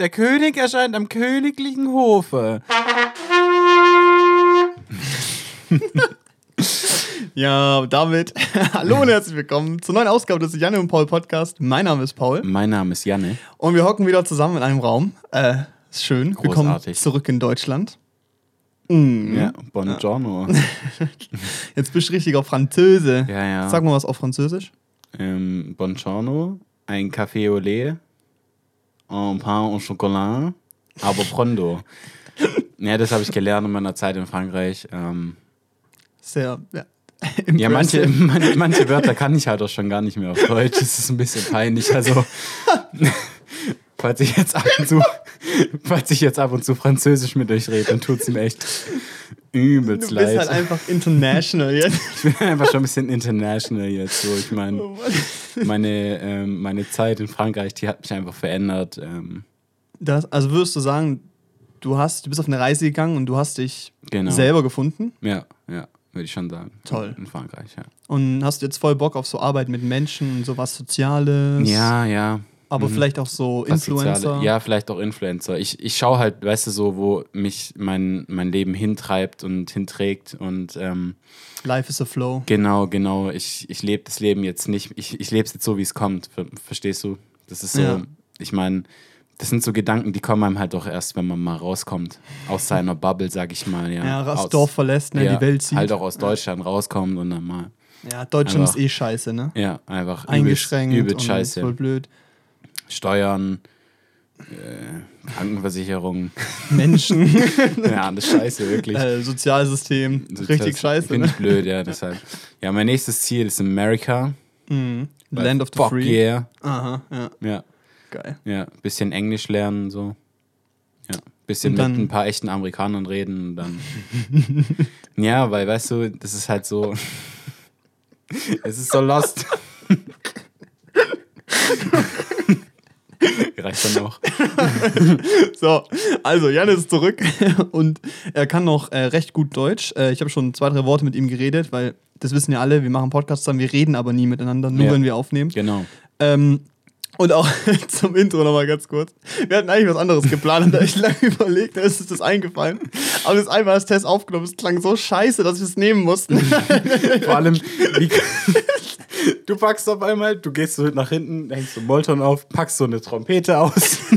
Der König erscheint am königlichen Hofe. Ja, damit hallo und herzlich willkommen zur neuen Ausgabe des Janne und Paul Podcast. Mein Name ist Paul Mein Name ist Janne. und wir hocken wieder zusammen in einem Raum. Äh, ist schön. Wir kommen Großartig. zurück in Deutschland. Mm. Ja, Buongiorno. Jetzt bist du richtiger Französe. Ja, ja. Sag mal was auf Französisch. Ähm, Buongiorno, ein Café au lait, un pain au chocolat, aber pronto. Ja, das habe ich gelernt in meiner Zeit in Frankreich. Ähm, Sehr, ja. ja, manche, manche, manche Wörter kann ich halt auch schon gar nicht mehr auf Deutsch. Das ist ein bisschen peinlich. Also, falls ich jetzt ab und zu, falls ich jetzt ab und zu Französisch mit euch rede, dann tut es mir echt übelst Du bist leid. halt einfach international jetzt. Ich bin einfach schon ein bisschen international jetzt. So, ich meine, Oh meine, ähm, meine Zeit in Frankreich, die hat mich einfach verändert. Ähm, Das, also würdest du sagen, du hast, du bist auf eine Reise gegangen und du hast dich Genau. selber gefunden ja, ja, würde ich schon sagen. Toll. In Frankreich, ja. und hast jetzt voll Bock auf so Arbeit mit Menschen und sowas Soziales. Ja, ja. Aber Mhm. vielleicht auch so Was Influencer. Soziale, ja, vielleicht auch Influencer. Ich, ich schaue halt, weißt du, so, wo mich mein, mein Leben hintreibt und hinträgt. Und ähm, Life is a flow. genau, genau, ich, ich lebe das Leben jetzt nicht, ich, ich lebe es jetzt so, wie es kommt. Ver verstehst du? Das ist so, Ja. ich meine, das sind so Gedanken, die kommen einem halt doch erst, wenn man mal rauskommt. Aus seiner Bubble, sag ich mal. Ja, Ja, das Aus- Dorf verlässt, ne, ja, die Welt sieht. Halt auch aus Deutschland rauskommt und dann mal, Ja, Deutschland Einfach- ist eh scheiße, ne? ja, einfach Eingeschränkt. übelst, und übelst scheiße. Voll blöd. Steuern, äh, Krankenversicherung, Menschen, ja, alles scheiße, wirklich. äh, Sozialsystem, So, richtig das scheiße, Finde ne? ich blöd, ja, deshalb. Ja, mein nächstes Ziel ist Amerika. Mhm. Weil Land of the fuck Free. yeah. Aha, ja, Ja, geil. ja, bisschen Englisch lernen, so. Ja, bisschen mit ein paar echten Amerikanern reden und dann. ja, weil, weißt du, das ist halt so. es ist so lost. Reicht dann auch. So, also Jan ist zurück und er kann noch äh, recht gut Deutsch. Äh, ich habe schon zwei, drei Worte mit ihm geredet, weil das wissen ja alle, wir machen Podcasts zusammen, wir reden aber nie miteinander, nur Ja. wenn wir aufnehmen. Genau. Ähm, und auch zum Intro nochmal ganz kurz. Wir hatten eigentlich was anderes geplant und da ich lange überlegt, da ist uns das eingefallen. Aber das einmal als Test aufgenommen, es klang so scheiße, dass wir es nehmen mussten. Vor allem, wie, du packst auf einmal, du gehst so nach hinten, hängst so Molton auf, packst so eine Trompete aus.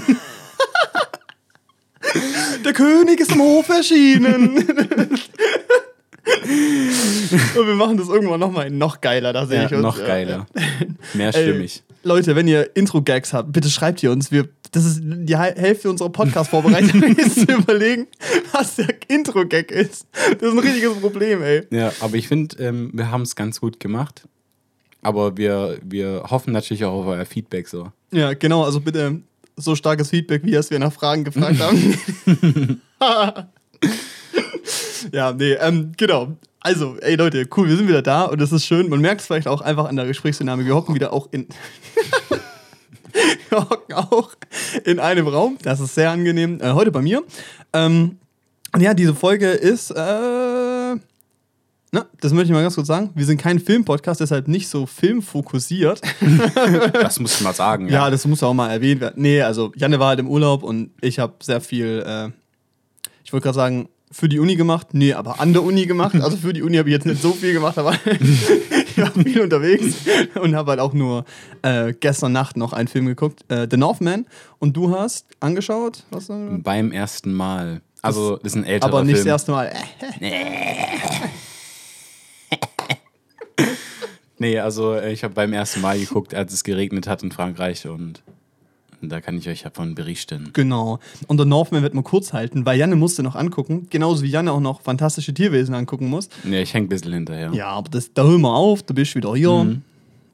Der König ist im Hof erschienen. und wir machen das irgendwann nochmal noch geiler, da sehe Ja, ich uns. noch geiler. Mehr Ey, stimmig. Leute, wenn ihr Intro-Gags habt, bitte schreibt ihr uns. Wir, das ist die Hälfte unserer Podcast-Vorbereitung, ist zu überlegen, was der Intro-Gag ist. Das ist ein richtiges Problem, ey. Ja, aber ich finde, ähm, wir haben es ganz gut gemacht. Aber wir, wir hoffen natürlich auch auf euer Feedback so. Ja, genau, also bitte so starkes Feedback, wie es wir nach Fragen gefragt haben. ja, nee, ähm, genau. Also, ey Leute, cool, wir sind wieder da und das ist schön. Man merkt es vielleicht auch einfach an der Gesprächsdynamik. Wir hocken wieder auch in. wir hocken auch in einem Raum. Das ist sehr angenehm. Äh, heute bei mir. Ähm, und ja, diese Folge ist. Äh, na, das möchte ich mal ganz kurz sagen. Wir sind kein Filmpodcast, deshalb nicht so filmfokussiert. Das muss ich mal sagen. Ja, das muss auch mal erwähnt werden. Nee, also Janne war halt im Urlaub und ich habe sehr viel, äh, ich wollte gerade sagen, für die Uni gemacht. Nee, aber an der Uni gemacht. Also für die Uni habe ich jetzt nicht so viel gemacht, aber ich war viel unterwegs und habe halt auch nur äh, gestern Nacht noch einen Film geguckt, äh, The Northman. Und du hast angeschaut, was? äh, Beim ersten Mal. Also, das ist ein älterer aber nicht Film. das erste Mal. Äh, Nee, also äh, ich habe beim ersten Mal geguckt, als es geregnet hat in Frankreich und da kann ich euch davon berichten. Genau. Und The Northman wird mal kurz halten, weil Janne musste noch angucken. Genauso wie Janne auch noch fantastische Tierwesen angucken muss. Nee, ich häng ein bisschen hinterher. Ja, aber das, da hören wir auf, da bist du wieder hier. Mhm.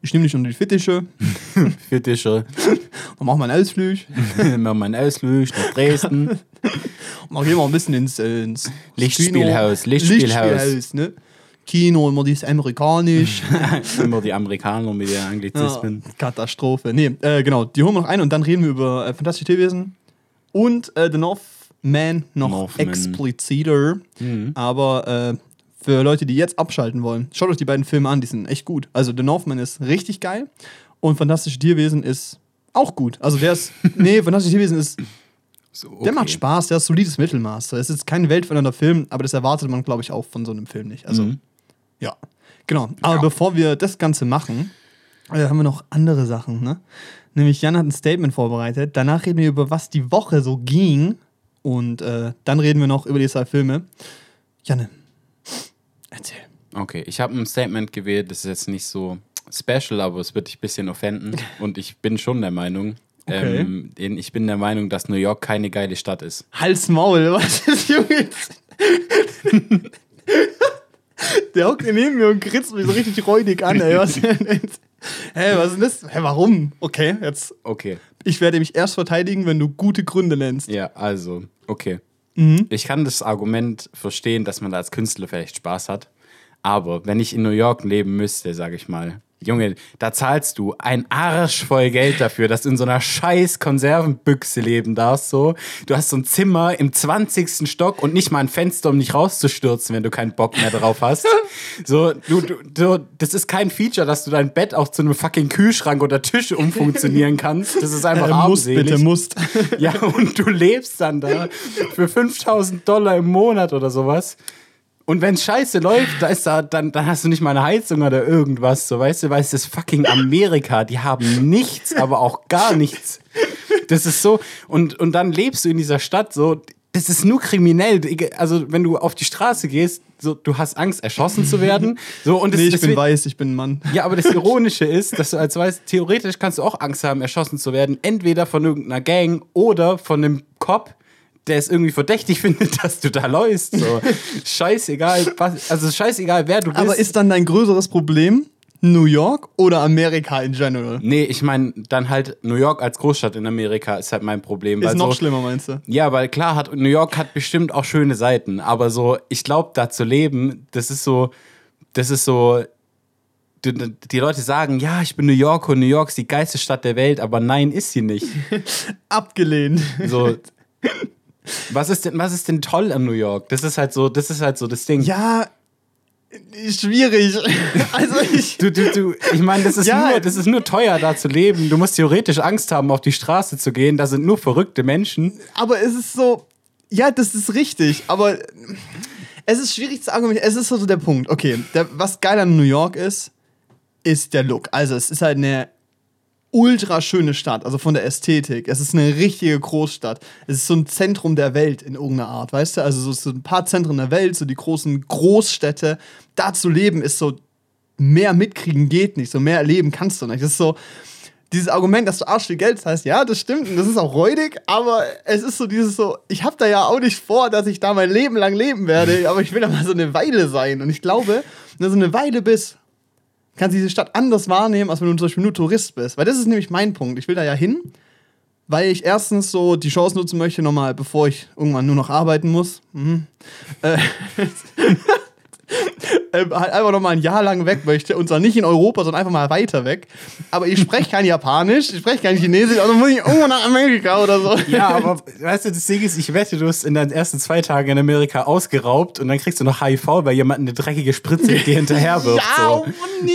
Ich nehme dich unter die Fittiche, schon. dann machen wir einen Ausflug. Machen wir einen Ausflug nach Dresden. Und dann gehen wir ein bisschen ins, ins Lichtspielhaus, Kino. Lichtspielhaus. ne? Kino, immer dieses amerikanisch. Immer die Amerikaner mit ja, Anglizismen. Katastrophe. Nee, äh, genau, die holen wir noch ein und dann reden wir über äh, Fantastische Tierwesen und äh, The Northman noch Northman. expliziter. Mhm. Aber äh, für Leute, die jetzt abschalten wollen, schaut euch die beiden Filme an, die sind echt gut. Also The Northman ist richtig geil und Fantastische Tierwesen ist auch gut. Also der ist, nee, Fantastische Tierwesen ist So, Der macht okay. Spaß, der ist solides Mittelmaß. Es ist kein weltverändernder Film, aber das erwartet man, glaube ich, auch von so einem Film nicht. Also, Mhm. Ja. Genau. Aber bevor wir das Ganze machen, äh, haben wir noch andere Sachen, ne? Nämlich Jan hat ein Statement vorbereitet. Danach reden wir über, was die Woche so ging. Und äh, dann reden wir noch über die zwei Filme. Janne, erzähl. Okay, ich habe ein Statement gewählt, das ist jetzt nicht so special, aber es wird dich ein bisschen offenden. Und ich bin schon der Meinung, Okay. ähm, ich bin der Meinung, dass New York keine geile Stadt ist. Hals Maul, was ist Junge? Der hockt neben mir und kritzt mich so richtig räudig an, ey. Was, hä, was ist das? Hä, warum? Okay, jetzt. Okay, Ich werde mich erst verteidigen, wenn du gute Gründe nennst. ja, also, okay. Mhm. Ich kann das Argument verstehen, dass man da als Künstler vielleicht Spaß hat. Aber wenn ich in New York leben müsste, sage ich mal, Junge, da zahlst du ein Arsch voll Geld dafür, dass du in so einer scheiß Konservenbüchse leben darfst. So. Du hast so ein Zimmer im 20. Stock und nicht mal ein Fenster, um nicht rauszustürzen, wenn du keinen Bock mehr drauf hast. So, du, du, du, das ist kein Feature, dass du dein Bett auch zu einem fucking Kühlschrank oder Tisch umfunktionieren kannst. Das ist einfach Äh, musst, armselig. bitte, musst. Ja, und du lebst dann da für 5000 Dollar im Monat oder sowas. Und wenn scheiße läuft, da ist da, dann, dann hast du nicht mal eine Heizung oder irgendwas, so weißt du, weil es ist fucking Amerika, die haben nichts, aber auch gar nichts. Das ist so, und, und dann lebst du in dieser Stadt so, das ist nur kriminell. Also, wenn du auf die Straße gehst, so, du hast Angst, erschossen zu werden. So, und das, Nee, ich das bin weiß, ich bin ein Mann. ja, aber das Ironische ist, dass du als Weiß, theoretisch kannst du auch Angst haben, erschossen zu werden. Entweder von irgendeiner Gang oder von einem Cop, der es irgendwie verdächtig findet, dass du da läufst. So. scheißegal, was, also scheißegal, wer du bist. Aber ist dann dein größeres Problem New York oder Amerika in general? Nee, ich meine, dann halt New York als Großstadt in Amerika ist halt mein Problem. Ist noch so, schlimmer, meinst du? Ja, weil klar hat New York hat bestimmt auch schöne Seiten, aber so, ich glaube, da zu leben, das ist so, das ist so, die, die Leute sagen, ja, ich bin New Yorker und New York ist die geilste Stadt der Welt, aber nein, ist sie nicht. Abgelehnt. So, was ist denn, was ist denn toll an New York? Das ist halt so, das ist halt so das Ding. Ja, schwierig. Also ich. Du, du, du, ich meine, das, ist Ja. nur, das ist nur teuer, da zu leben. Du musst theoretisch Angst haben, auf die Straße zu gehen. Da sind nur verrückte Menschen. Aber es ist so. Ja, das ist richtig, aber es ist schwierig zu argumentieren. Es ist so der Punkt. Okay, der, was geil an New York ist, ist der Look. Also, es ist halt eine ultra schöne Stadt, also von der Ästhetik. Es ist eine richtige Großstadt. Es ist so ein Zentrum der Welt in irgendeiner Art, weißt du? Also, so, ein paar Zentren der Welt, so die großen Großstädte. Da zu leben ist so, mehr mitkriegen geht nicht, so mehr erleben kannst du nicht. Das ist so, dieses Argument, dass du arsch viel Geld hast, ja, das stimmt und das ist auch räudig, aber es ist so dieses so, ich habe da ja auch nicht vor, dass ich da mein Leben lang leben werde, aber ich will da mal so eine Weile sein und ich glaube, wenn du so eine Weile bist, kannst diese Stadt anders wahrnehmen, als wenn du zum Beispiel nur Tourist bist, weil das ist nämlich mein Punkt, ich will da ja hin, weil ich erstens so die Chance nutzen möchte, nochmal, bevor ich irgendwann nur noch arbeiten muss, mhm. äh, äh, halt einfach noch mal ein Jahr lang weg möchte und zwar nicht in Europa, sondern einfach mal weiter weg. Aber ich spreche kein Japanisch, ich spreche kein Chinesisch, also muss ich irgendwo nach Amerika oder so. Ja, aber weißt du, das Ding ist, ich wette, du hast in deinen ersten zwei Tagen in Amerika ausgeraubt und dann kriegst du noch HIV, weil jemand eine dreckige Spritze dir hinterher wirft. Ja, so. oh nee.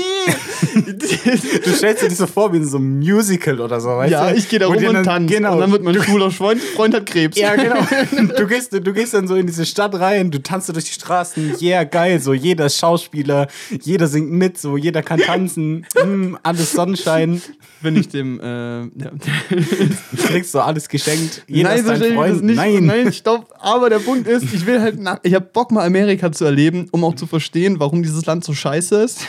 Du stellst dir das so vor wie in so einem Musical oder so, weißt ja, du? ich gehe da rum und dann- tanze. Genau. Und dann wird mein schwuler Freund, Freund hat Krebs. Ja, genau. Du gehst, du gehst dann so in diese Stadt rein, du tanzt so durch die Straßen, yeah, geil, so jeder ist Schauspieler, jeder singt mit, so jeder kann tanzen, mm, alles Sonnenschein, Wenn ich dem, äh, ja. du kriegst so alles geschenkt, jeder Nein, ist so dein das Freund. nicht. Nein. Nein, stopp. Aber der Punkt ist, ich will halt, nach, ich habe Bock mal Amerika zu erleben, um auch zu verstehen, warum dieses Land so scheiße ist.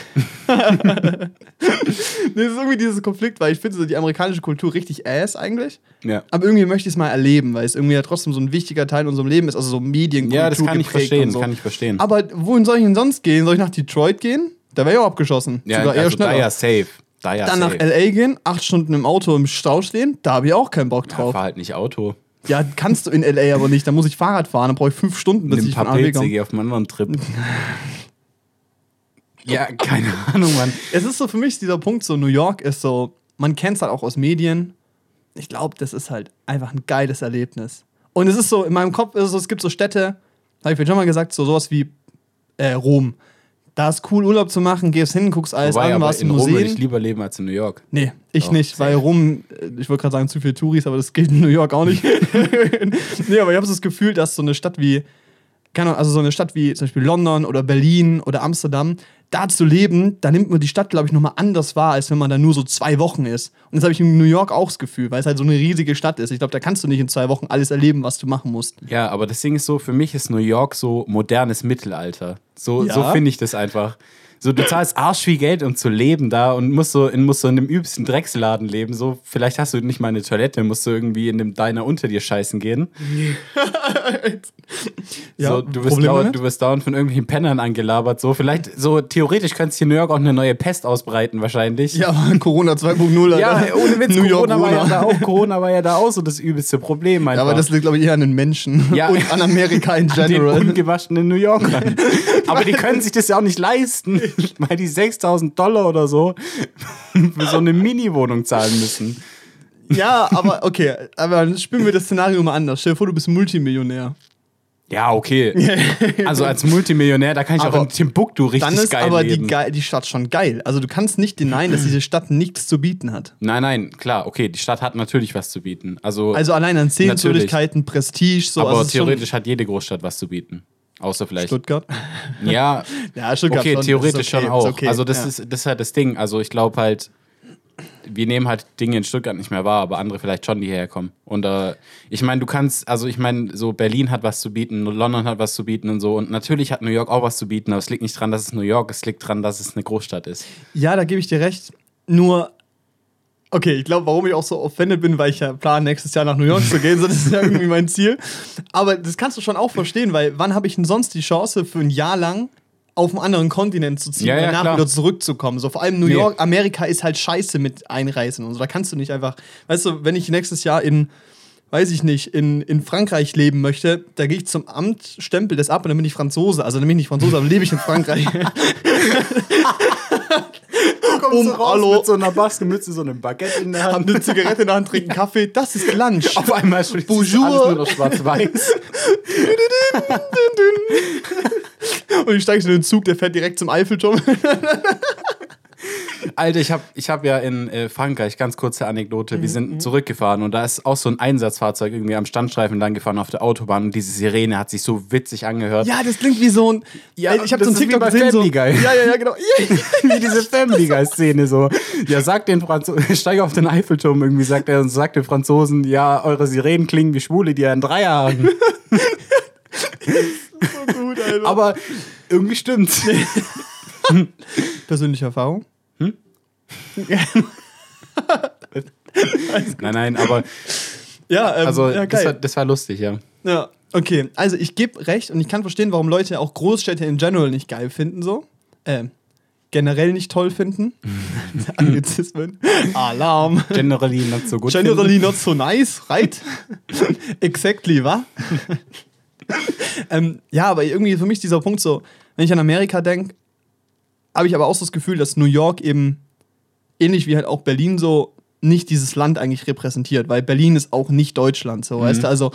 das ist irgendwie dieses Konflikt, weil ich finde so die amerikanische Kultur richtig ass eigentlich. Ja. Aber irgendwie möchte ich es mal erleben, weil es irgendwie ja trotzdem so ein wichtiger Teil in unserem Leben ist, also so Medienkultur ja, das kann ich verstehen, so. kann ich verstehen. Aber wohin soll ich denn sonst gehen? Soll ich nach Detroit gehen? Da wäre ich auch abgeschossen. ja, Sogar eher also da schneller. ja safe. Da ja Dann nach safe. L.A. gehen, acht Stunden im Auto im Stau stehen, da habe ich auch keinen Bock Ja, drauf. fahr halt nicht Auto. Ja, kannst du in L.A. aber nicht. Da muss ich Fahrrad fahren, dann brauche ich fünf Stunden, bis Nimm ich von A nach B komme. auf einen anderen Trip. ja, keine Ahnung, Mann. Es ist so für mich dieser Punkt, so New York ist so, man kennt es halt auch aus Medien. Ich glaube, das ist halt einfach ein geiles Erlebnis. Und es ist so, in meinem Kopf ist es so, es gibt so Städte, habe ich vorhin schon mal gesagt, so sowas wie äh, Rom. Da ist cool, Urlaub zu machen, gehst hin, guckst alles Wobei, an, warst in im Rom würde Museen. ich lieber leben als in New York. Nee, ich Doch, nicht, weil Rom, äh, ich wollte gerade sagen, zu viele Touris, aber das gilt in New York auch nicht. nee, aber ich habe so das Gefühl, dass so eine Stadt wie, keine Ahnung, also so eine Stadt wie zum Beispiel London oder Berlin oder Amsterdam, da zu leben, da nimmt man die Stadt, glaube ich, nochmal anders wahr, als wenn man da nur so zwei Wochen ist. Und das habe ich in New York auch das Gefühl, weil es halt so eine riesige Stadt ist. Ich glaube, da kannst du nicht in zwei Wochen alles erleben, was du machen musst. Ja, aber das Ding ist so, für mich ist New York so modernes Mittelalter. So, Ja. so finde ich das einfach. So, du zahlst arsch viel Geld, um zu leben da und musst so in, musst so in einem übelsten Drecksladen leben. So, vielleicht hast du nicht mal eine Toilette, musst du irgendwie in dem Diner unter dir scheißen gehen. so, du, wirst dauernd, du wirst dauernd von irgendwelchen Pennern angelabert. So, vielleicht, so theoretisch könntest hier in New York auch eine neue Pest ausbreiten, wahrscheinlich. Ja, Corona 2.0, Alter. Ja, ohne Witz, New York Corona war, ja da auch, Corona war ja da auch so das übelste Problem. Ja, Einfach. aber das liegt, glaube ich, eher an den Menschen Ja. und an Amerika in An den general. ungewaschenen New Yorkern. Aber die können sich das ja auch nicht leisten, weil die 6000 Dollar oder so für so eine Mini-Wohnung zahlen müssen. Ja, aber okay, aber dann spielen wir das Szenario mal anders. Stell dir vor, du bist Multimillionär. Ja, okay. Also als Multimillionär, da kann ich Aber auch in Timbuktu richtig Dann ist geil aber die, leben. Ge die Stadt schon geil. Also du kannst nicht denyen, dass diese Stadt nichts zu bieten hat. nein, nein, klar, okay, die Stadt hat natürlich was zu bieten. Also, Also allein an Sehenswürdigkeiten, Prestige, so. aber also theoretisch hat jede Großstadt was zu bieten. Außer vielleicht. Stuttgart. Ja, Ja, Stuttgart okay, schon. theoretisch okay, schon auch. okay, Also das, ja. ist, das ist halt das Ding. Also ich glaube halt, wir nehmen halt Dinge in Stuttgart nicht mehr wahr, aber andere vielleicht schon, die hierher kommen. Und äh, ich meine, du kannst, also ich meine, so Berlin hat was zu bieten, London hat was zu bieten und so. Und natürlich hat New York auch was zu bieten, aber es liegt nicht dran, dass es New York ist, es liegt dran, dass es eine Großstadt ist. Ja, da gebe ich dir recht. Nur, okay, ich glaube, warum ich auch so offended bin, weil ich ja plan, nächstes Jahr nach New York zu gehen. So, das ist ja irgendwie mein Ziel. Aber das kannst du schon auch verstehen, weil wann habe ich denn sonst die Chance, für ein Jahr lang auf einen anderen Kontinent zu ziehen Ja, und ja, danach klar. wieder zurückzukommen? So vor allem New Nee. York, Amerika ist halt scheiße mit Einreisen und so. Da kannst du nicht einfach, weißt du, wenn ich nächstes Jahr in weiß ich nicht, in, in Frankreich leben möchte, da gehe ich zum Amt, stempel das ab und dann bin ich Franzose. Also dann bin ich nicht Franzose, aber lebe ich in Frankreich. um, hallo, so einer Baskenmütze, so einem Baguette in der haben eine Zigarette in der Hand, trinken Kaffee. Das ist Lunch. Auf einmal ist alles Bonjour. nur noch schwarz-weiß. Und ich steige in den Zug, der fährt direkt zum Eiffelturm. Alter, ich habe ich hab ja in äh, Frankreich, ganz kurze Anekdote, wir sind zurückgefahren und da ist auch so ein Einsatzfahrzeug irgendwie am Standstreifen lang gefahren auf der Autobahn und diese Sirene hat sich so witzig angehört. Ja, das klingt wie so ein. Ja, ich habe das so ein ist TikTok bei gesehen. So, Family Guy. Ja, ja, ja, genau. Wie diese Family Guy Szene so. Ja, sagt den Franzosen, steig auf den Eiffelturm irgendwie, sagt er und sagt den Franzosen, ja, eure Sirenen klingen wie Schwule, die einen Dreier haben. so gut, Alter. Aber irgendwie stimmt's. Persönliche Erfahrung? Nein, nein, aber Ja, ähm, also ja, das, war, das war lustig, ja. Ja, okay. Also ich gebe recht und ich kann verstehen, warum Leute auch Großstädte in general nicht geil finden, so. Ähm, generell nicht toll finden. Anglizismen. Alarm. Generally not so gut. Generally not so nice, right? exactly, wa? ähm, ja, aber irgendwie für mich dieser Punkt so, wenn ich an Amerika denke, habe ich aber auch so das Gefühl, dass New York eben ähnlich wie halt auch Berlin so nicht dieses Land eigentlich repräsentiert, weil Berlin ist auch nicht Deutschland, so, weißt du? Also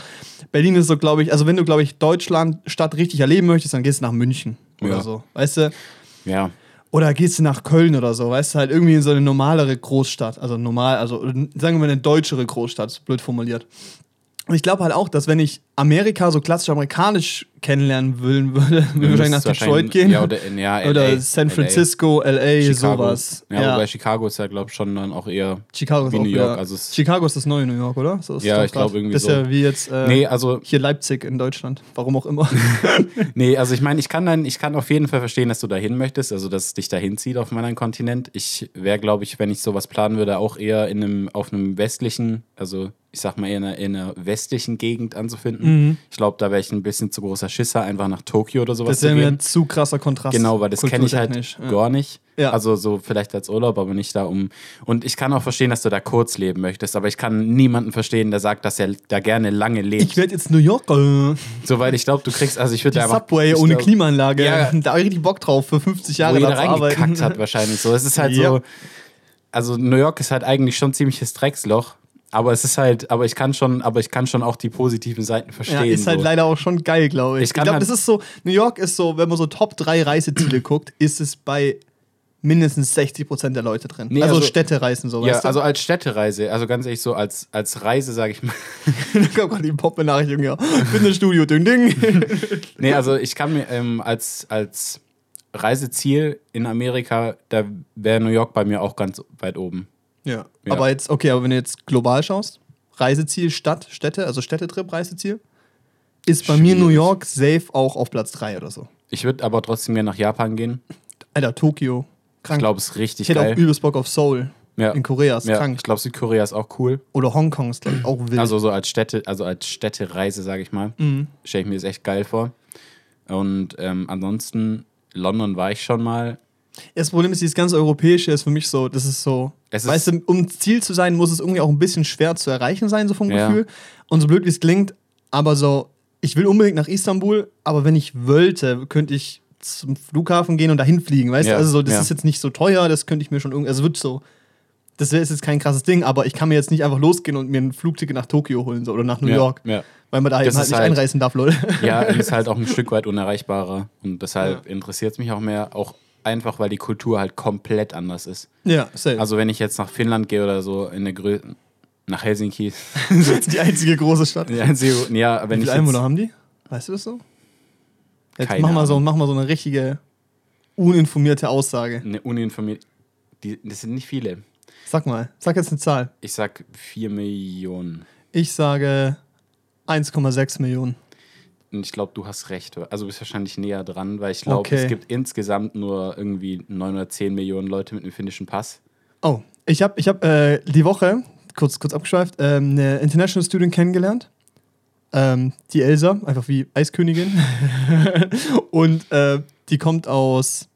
Berlin ist so, glaube ich, also wenn du, glaube ich, Deutschland Stadt richtig erleben möchtest, dann gehst du nach München oder Ja. so, weißt du? Ja. Oder gehst du nach Köln oder so, weißt du, halt irgendwie in so eine normalere Großstadt. Also normal, also sagen wir mal eine deutschere Großstadt, blöd formuliert. Und ich glaube halt auch, dass wenn ich Amerika so klassisch amerikanisch kennenlernen wollen würde, würde ich wahrscheinlich nach Detroit gehen. Ja, oder, ja, oder LA, San LA. Francisco, LA, Chicago. sowas. Ja, wobei Chicago ist ja, glaube ich, schon dann auch eher. Chicago ist wie New York, also Chicago ist das neue New York, oder? So ist Ja, ich glaub grad. irgendwie Das ist so. ja wie jetzt äh, Nee, also, hier Leipzig in Deutschland. Warum auch immer. nee, also ich meine, ich kann dann, ich kann auf jeden Fall verstehen, dass du dahin möchtest, also dass es dich dahin zieht auf meinen Kontinent. Ich wäre, glaube ich, wenn ich sowas planen würde, auch eher in einem, auf einem westlichen, also ich sag mal eher in einer, in einer westlichen Gegend anzufinden. Mhm. Ich glaube, da wäre ich ein bisschen zu großer Schisser, einfach nach Tokio oder sowas Das wäre mir ein zu krasser Kontrast. Genau, weil das kenne ich halt ja. gar nicht. Ja. Also so vielleicht als Urlaub, aber nicht da um. Und ich kann auch verstehen, dass du da kurz leben möchtest, aber ich kann niemanden verstehen, der sagt, dass er da gerne lange lebt. Ich werde jetzt New Yorker. so, weil ich glaube, du kriegst, also ich würde Die einfach. Subway ohne glaub, Klimaanlage. Ja. Da habe ich richtig Bock drauf, für 50 Wo Jahre jeder da reingekackt hat wahrscheinlich so. Es ist halt Ja. so. Also New York ist halt eigentlich schon ziemliches Drecksloch. Aber es ist halt, aber ich kann schon, aber ich kann schon auch die positiven Seiten verstehen. Ja, ist halt so. leider auch schon geil, glaube ich. Ich Ich, glaube, halt- das ist so, New York ist so, wenn man so Top 3 Reiseziele guckt, ist es bei mindestens 60% der Leute drin. Nee, also, also- Städtereisen, so, Ja, also als Städtereise, also ganz ehrlich, so als, als Reise, sage ich mal. da kommt gerade die Pop-Benachrichtigung, ja. Fitnessstudio, ding, ding. Nee, also ich kann mir ähm, als, als Reiseziel in Amerika, da wäre New York bei mir auch ganz weit oben. Ja. Ja. Aber jetzt, okay, aber wenn du jetzt global schaust, Reiseziel, Stadt, Städte, also Städtetrip, Reiseziel, ist bei mir New Schwierig. York safe auch auf Platz 3 oder so. Ich würde aber trotzdem gerne nach Japan gehen. Alter, Tokio. Ich Krank. glaube, es ist ich richtig hätte auch geil. übelst Bock auf Seoul. Ja. In Korea ist Ja, krank. ich glaube, Südkorea ist auch cool. Oder Hongkong ist, glaube ich, auch wild. Also so als Städte, also als Städtereise, sage ich mal, Mhm. stelle ich mir das echt geil vor. Und ähm, ansonsten, London war ich schon mal. Das Problem ist, dieses ganze Europäische ist für mich so, das ist so, Es weißt ist- du, um Ziel zu sein, muss es irgendwie auch ein bisschen schwer zu erreichen sein, so vom Ja. Gefühl. Und so blöd wie es klingt, aber so, ich will unbedingt nach Istanbul, aber wenn ich wollte, könnte ich zum Flughafen gehen und dahin fliegen, weißt Ja, du? Also so, das ja. ist jetzt nicht so teuer, das könnte ich mir schon irgendwie, also wird so, das ist jetzt kein krasses Ding, aber ich kann mir jetzt nicht einfach losgehen und mir ein Flugticket nach Tokio holen so, oder nach New Ja, York, Ja, weil man da eben halt nicht halt- einreisen darf, Leute. ja ist halt auch ein Stück weit unerreichbarer. Und deshalb interessiert es mich auch mehr, auch einfach, weil die Kultur halt komplett anders ist. ja, safe. Also wenn ich jetzt nach Finnland gehe oder so, in eine Grö nach Helsinki. die einzige große Stadt. ja, ja, wenn Wie ich viele Einwohner haben die? Weißt du das so? Jetzt Keine mach mal so, mach mal so eine richtige uninformierte Aussage. eine uninformierte, die, das sind nicht viele. Sag mal, sag jetzt eine Zahl. Ich sag 4 Millionen. Ich sage 1,6 Millionen. Und ich glaube, du hast recht. Also du bist wahrscheinlich näher dran, weil ich glaube, Okay. es gibt insgesamt nur irgendwie 9 oder 10 Millionen Leute mit einem finnischen Pass. Oh, ich habe ich hab, äh, die Woche, kurz, kurz abgeschweift, ähm, eine International Student kennengelernt. Ähm, die Elsa, einfach wie Eiskönigin. Und äh, die kommt aus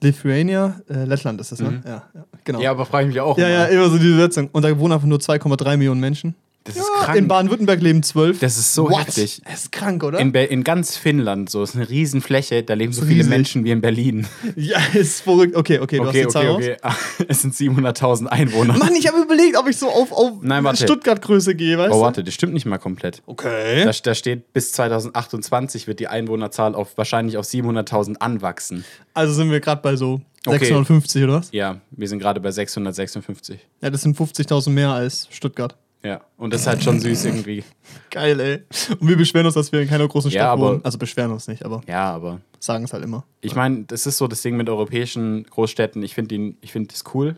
Lithuania, äh, Lettland ist das, ne? Mhm. Ja, ja, genau. Ja, aber frage ich mich auch. ja, ja, immer. so die Setzung. Und da wohnen einfach nur 2,3 Millionen Menschen. Das ist Ja, krank. In Baden-Württemberg leben 12. Das ist so What? heftig. Das ist krank, oder? In, in ganz Finnland, so ist eine Riesenfläche, da leben so Ist viele riesig. Menschen wie in Berlin. ja, ist verrückt. Okay, okay, du Okay, hast die Zahl okay, okay. Es sind 700.000 Einwohner. Mann, ich habe überlegt, ob ich so auf, auf. Stuttgart-Größe gehe, weißt Oh, du? warte, das stimmt nicht mal komplett. Okay. Da, da steht, bis 2028 wird die Einwohnerzahl auf wahrscheinlich auf 700.000 anwachsen. Also sind wir gerade bei so Okay. 650 oder was? Ja, wir sind gerade bei 656. Ja, das sind 50.000 mehr als Stuttgart. Ja, und das ist halt schon süß irgendwie. Geil, ey. Und wir beschweren uns, dass wir in keiner großen Stadt Ja, aber- wohnen. Also beschweren uns nicht, aber Ja, aber sagen es halt immer. ich meine, das ist so das Ding mit europäischen Großstädten. Ich finde find das cool,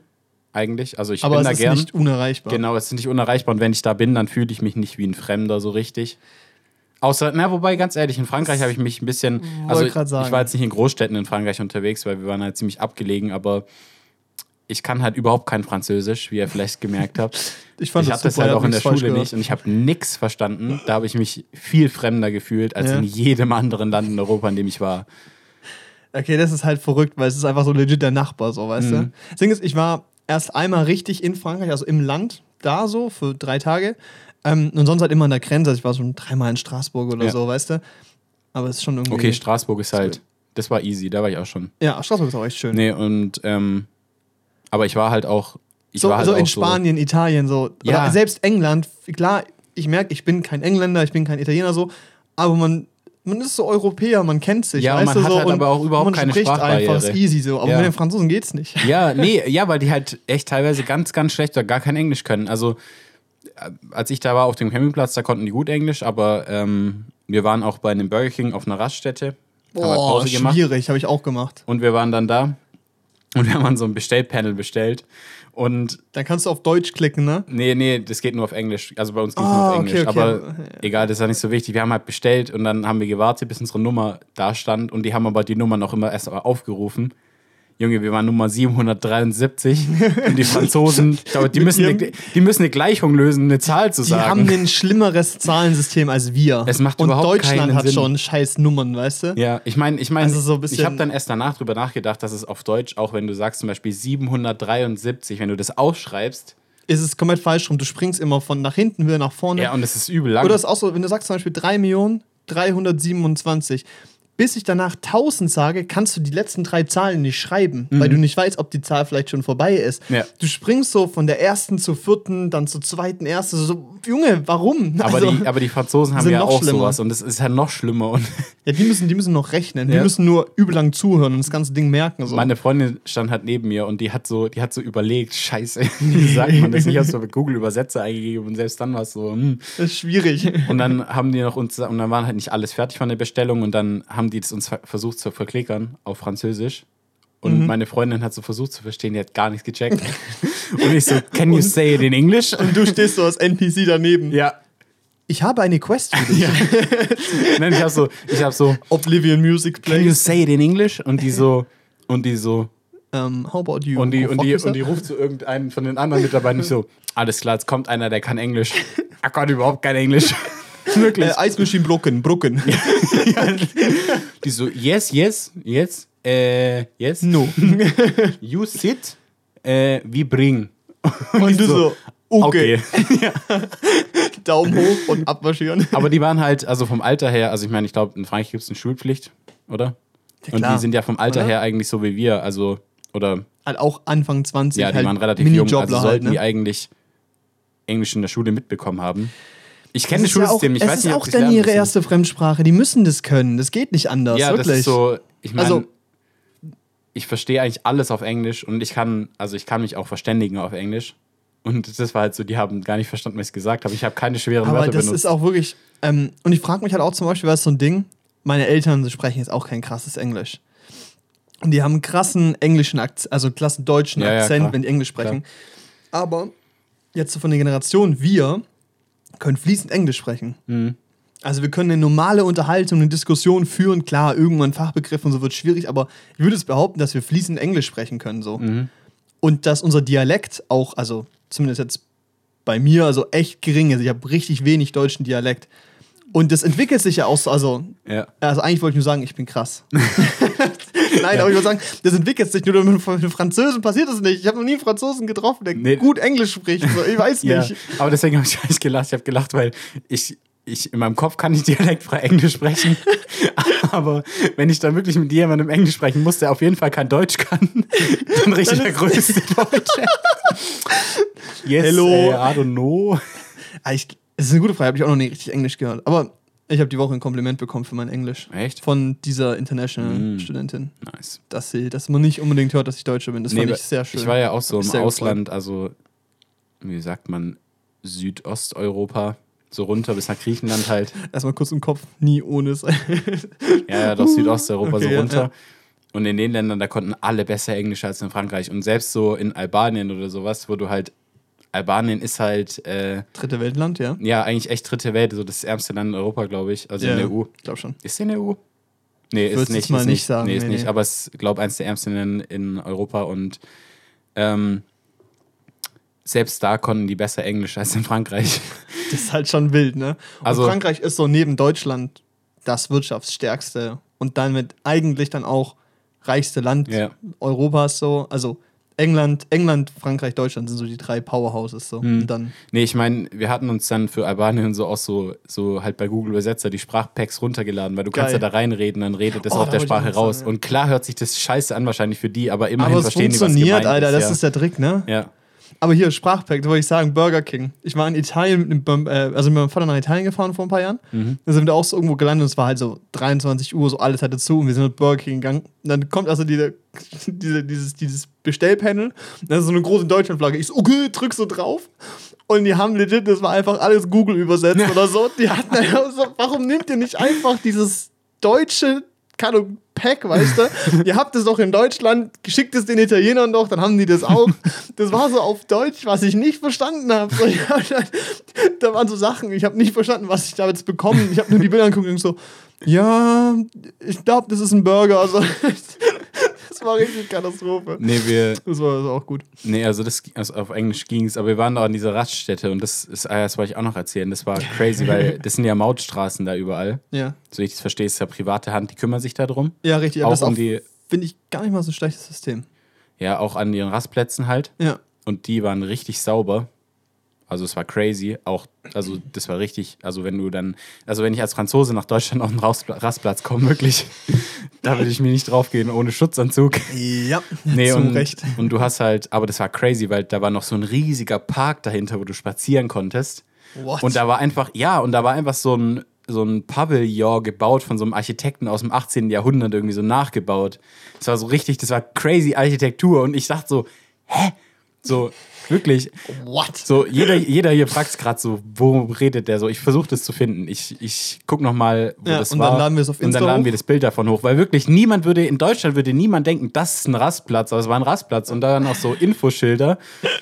eigentlich. Also ich aber bin es da ist gern. nicht unerreichbar. Genau, es ist nicht unerreichbar und wenn ich da bin, dann fühle ich mich nicht wie ein Fremder so richtig. Außer, na, wobei, ganz ehrlich, in Frankreich habe ich mich ein bisschen. Also, ich war jetzt nicht in Großstädten in Frankreich unterwegs, weil wir waren halt ziemlich abgelegen, aber ich kann halt überhaupt kein Französisch, wie ihr vielleicht gemerkt habt. Ich fand ich das habe das halt auch in der Schule gehört. nicht und ich habe nichts verstanden. Da habe ich mich viel fremder gefühlt als Ja. in jedem anderen Land in Europa, in dem ich war. Okay, das ist halt verrückt, weil es ist einfach so legit der Nachbar, so, weißt Mhm. du? Das Ding ist, ich war erst einmal richtig in Frankreich, also im Land, da so, für drei Tage. Ähm, und sonst halt immer an der Grenze. Also ich war schon dreimal in Straßburg oder Ja. so, weißt du? Aber es ist schon irgendwie. Okay, Straßburg ist halt, das war easy, da war ich auch schon. ja, Straßburg ist auch echt schön. Nee, und, ähm, aber ich war halt auch, ich so war halt so auch in Spanien, Italien, so. Ja. Oder selbst England. Klar, ich merke, ich bin kein Engländer, ich bin kein Italiener so, aber man. Man ist so Europäer, man kennt sich. Ja, weißt man du, hat so, halt aber auch überhaupt man keine spricht Sprachbarriere. einfach, ist easy so. Aber Ja. mit den Franzosen geht's nicht. Ja, nee, ja, weil die halt echt teilweise ganz, ganz schlecht oder gar kein Englisch können. Also, äh, als ich da war auf dem Campingplatz, da konnten die gut Englisch, aber ähm, wir waren auch bei einem Burger King auf einer Raststätte, haben halt Boah, Pause gemacht schwierig, habe ich auch gemacht. und wir waren dann da und wir haben an so ein Bestellpanel bestellt und Dann kannst du auf Deutsch klicken, ne? nee, nee, das geht nur auf Englisch. Also bei uns geht es Ah, nur auf okay, Englisch, okay. aber egal, das ist ja nicht so wichtig. Wir haben halt bestellt und dann haben wir gewartet, bis unsere Nummer da stand und die haben aber die Nummer noch immer erst aufgerufen. Junge, wir waren Nummer 773 und die Franzosen, ich glaube, die müssen, eine, die müssen eine Gleichung lösen, eine Zahl zu Die sagen. haben ein schlimmeres Zahlensystem als wir. Es macht Und überhaupt Deutschland hat Sinn. schon scheiß Nummern, weißt du? ja, ich meine, ich meine, Also so ich habe dann erst danach drüber nachgedacht, dass es auf Deutsch, auch wenn du sagst zum Beispiel 773, wenn du das ausschreibst, Ist es komplett falsch rum. Du springst immer von nach hinten wieder nach vorne. ja, und es ist übel lang. Oder ist auch so, wenn du sagst zum Beispiel 3 Millionen 327, bis ich danach 1000 sage, kannst du die letzten drei Zahlen nicht schreiben, weil du nicht weißt, ob die Zahl vielleicht schon vorbei ist. Mhm. Ja. Du springst so von der ersten zur vierten, dann zur zweiten, erste, so, Junge, warum? Aber, Also, die, aber die Franzosen haben ja auch schlimmer. sowas und das ist ja noch schlimmer. Und ja, die müssen, die müssen noch rechnen. Die Ja. müssen nur übel lang zuhören und das ganze Ding merken. So. meine Freundin stand halt neben mir und die hat so, die hat so überlegt, scheiße, wie sagt man das? Ich habe so mit Google Übersetzer eingegeben und selbst dann war es so, hm. das ist schwierig. Und dann haben die noch uns, und dann waren halt nicht alles fertig von der Bestellung und dann haben die das uns ver- versucht zu verklickern auf Französisch. Mhm. Und meine Freundin hat so versucht zu verstehen, die hat gar nichts gecheckt. und ich so, can you say it in English? Und du stehst so als NPC daneben. ja. Ich habe eine Quest für dich. Nein, ich habe so, ich habe so, Oblivion Music can you say it in English? Und die so, und die so, Um, how about you? und die, und die, und die ruft zu irgendeinem von den anderen Mitarbeitern so, alles klar, jetzt kommt einer, der kann Englisch. Er kann überhaupt kein Englisch. Wirklich. äh, Eismaschinen Brucken, Brucken. Die so, yes, yes, yes, äh, yes. No. You sit, äh, we bring. Und du so, okay. Okay. Daumen hoch und abmarschieren. Aber die waren halt, also vom Alter her, also ich meine, ich glaube, in Frankreich gibt es eine Schulpflicht, oder? Ja, Und die sind ja vom Alter Oder? her eigentlich so wie wir, also, oder, Halt auch Anfang 20. ja, die halt waren relativ jung, also Minijobler sollten halt, die ne? eigentlich Englisch in der Schule mitbekommen haben. Ich kenne Das das ist ja auch, Schulsystem, ich es weiß ist nicht, ob auch die's dann lernen ihre müssen. erste Fremdsprache. Die müssen das können. Das geht nicht anders. Ja, wirklich. das ist so, ich meine, Also- ich verstehe eigentlich alles auf Englisch und ich kann, also ich kann mich auch verständigen auf Englisch. Und das war halt so, die haben gar nicht verstanden, was ich gesagt habe. Ich habe keine schweren Aber Wörter das benutzt. ist auch wirklich. Ähm, und ich frage mich halt auch zum Beispiel, was so ein Ding. Meine Eltern sprechen jetzt auch kein krasses Englisch. Und die haben einen krassen englischen Akzent, also klassen deutschen Ja, ja, Akzent, klar. wenn die Englisch sprechen. Aber jetzt so von der Generation, wir können fließend Englisch sprechen. Mhm. Also wir können eine normale Unterhaltung, eine Diskussion führen. Klar, irgendwann Fachbegriff und so wird schwierig, aber ich würde es behaupten, dass wir fließend Englisch sprechen können. So. Mhm. Und dass unser Dialekt auch, also zumindest jetzt bei mir, also echt gering ist. Ich habe richtig wenig deutschen Dialekt. Und das entwickelt sich ja auch so, also, ja. also eigentlich wollte ich nur sagen, ich bin krass. Nein, aber ich wollte sagen, das entwickelt sich nur mit mit Französen passiert das nicht. Ich habe noch nie einen Franzosen getroffen, der Nee. gut Englisch spricht. So, ich weiß ja. nicht. Aber deswegen habe ich nicht gelacht. Ich habe gelacht, weil ich, ich in meinem Kopf kann ich dialektfrei Englisch sprechen. Aber wenn ich dann wirklich mit jemandem Englisch sprechen muss, der auf jeden Fall kein Deutsch kann, dann richtig der größte Deutsche. yes, Hello. Äh, I don't know. Ah, ich, das ist eine gute Frage, habe ich auch noch nie richtig Englisch gehört. Aber ich habe die Woche ein Kompliment bekommen für mein Englisch. Echt? Von dieser International-Studentin. Nice. Dass, sie, dass man nicht unbedingt hört, dass ich Deutsche bin. Das fand Nee, ich sehr schön. Ich war ja auch so im Ausland, also wie sagt man, Südosteuropa, so runter bis nach Griechenland halt. Erstmal kurz im Kopf, nie ohne es. Ja, ja, doch Südosteuropa Okay, so ja, runter. ja. Und in den Ländern, da konnten alle besser Englisch als in Frankreich. Und selbst so in Albanien oder sowas, wo du halt, Albanien ist halt, äh, Dritte Weltland, ja? ja, eigentlich echt dritte Welt, so das ärmste Land in Europa, glaube ich. Also in der EU. Ich glaube schon. Ist sie in der EU? Nee, ist nicht. jetzt mal ist nicht sagen, Nee, ist nee, nicht. nee. Aber es ist, glaube eins der ärmsten in, in Europa und ähm, selbst da konnten die besser Englisch als in Frankreich. Das ist halt schon wild, ne? Und Also- Frankreich ist so neben Deutschland das wirtschaftsstärkste und damit eigentlich dann auch reichste Land Ja. Europas so. Also England, England, Frankreich, Deutschland sind so die drei Powerhouses so. Hm. Und dann Nee, ich meine, wir hatten uns dann für Albanien so auch so, so halt bei Google Übersetzer die Sprachpacks runtergeladen, weil du kannst ja Geil. da reinreden, dann redet das Oh, auf der Sprache raus. sagen, ja. Und klar hört sich das scheiße an wahrscheinlich für die, aber immerhin aber es verstehen die, was funktioniert, gemeint Alter, ist. das ja. ist der Trick, ne? ja. Aber hier, Sprachpack, da wollte ich sagen, Burger King. Ich war in Italien, mit dem, äh, also mit meinem Vater nach Italien gefahren vor ein paar Jahren. Mhm. Da sind wir auch so irgendwo gelandet und es war halt so 23 Uhr, so alles hatte zu und wir sind mit Burger King gegangen. Und dann kommt also diese, diese, dieses, dieses Bestellpanel. Und das ist so eine große Deutschlandflagge. Ich so, okay, drück so drauf. Und die haben legit, das war einfach alles Google übersetzt oder so. Die hatten einfach so, warum nehmt ihr nicht einfach dieses deutsche keine Ahnung, Pack, weißt du? Ihr habt es doch in Deutschland, geschickt es den Italienern doch, dann haben die das auch. Das war so auf Deutsch, was ich nicht verstanden habe. So, hab dann- da waren so Sachen, ich habe nicht verstanden, was ich da jetzt bekomme. Ich habe nur die Bilder angeguckt und so, ja, ich glaube, das ist ein Burger. Also, das war richtig Katastrophe. Nee, wir, Das war also auch gut. nee, also das also auf Englisch ging es, aber wir waren da an dieser Raststätte und das ist, ah, das wollte ich auch noch erzählen. Das war crazy, weil das sind ja Mautstraßen da überall. Ja, So wie ich das verstehe, ist ja private Hand, die kümmern sich darum. ja richtig. Aber Auch das um die, finde ich, gar nicht mal so ein schlechtes System. ja, auch an ihren Rastplätzen halt. Ja. Und die waren richtig sauber. Also es war crazy. Auch, also das war richtig, also wenn du dann, also wenn ich als Franzose nach Deutschland auf Raus- Rastplatz komme, wirklich, da würde ich mir nicht draufgehen ohne Schutzanzug. Ja, Nee, und, Recht. und du hast halt, aber das war crazy, weil da war noch so ein riesiger Park dahinter, wo du spazieren konntest. What? Und da war einfach, ja, und da war einfach so ein, so ein Pavillon gebaut von so einem Architekten aus dem 18. Jahrhundert, irgendwie so nachgebaut. Das war so richtig, das war crazy Architektur. Und ich dachte so, hä? So, wirklich. What? So, jeder, jeder hier fragt gerade so, wo redet der so? Ich versuche das zu finden. Ich, ich guck noch mal, wo Ja, das und war. dann laden wir es auf Und Insta dann laden hoch. wir das Bild davon hoch. Weil wirklich niemand würde, in Deutschland würde niemand denken, das ist ein Rastplatz. Aber es war ein Rastplatz. Und da dann auch so Infoschilder,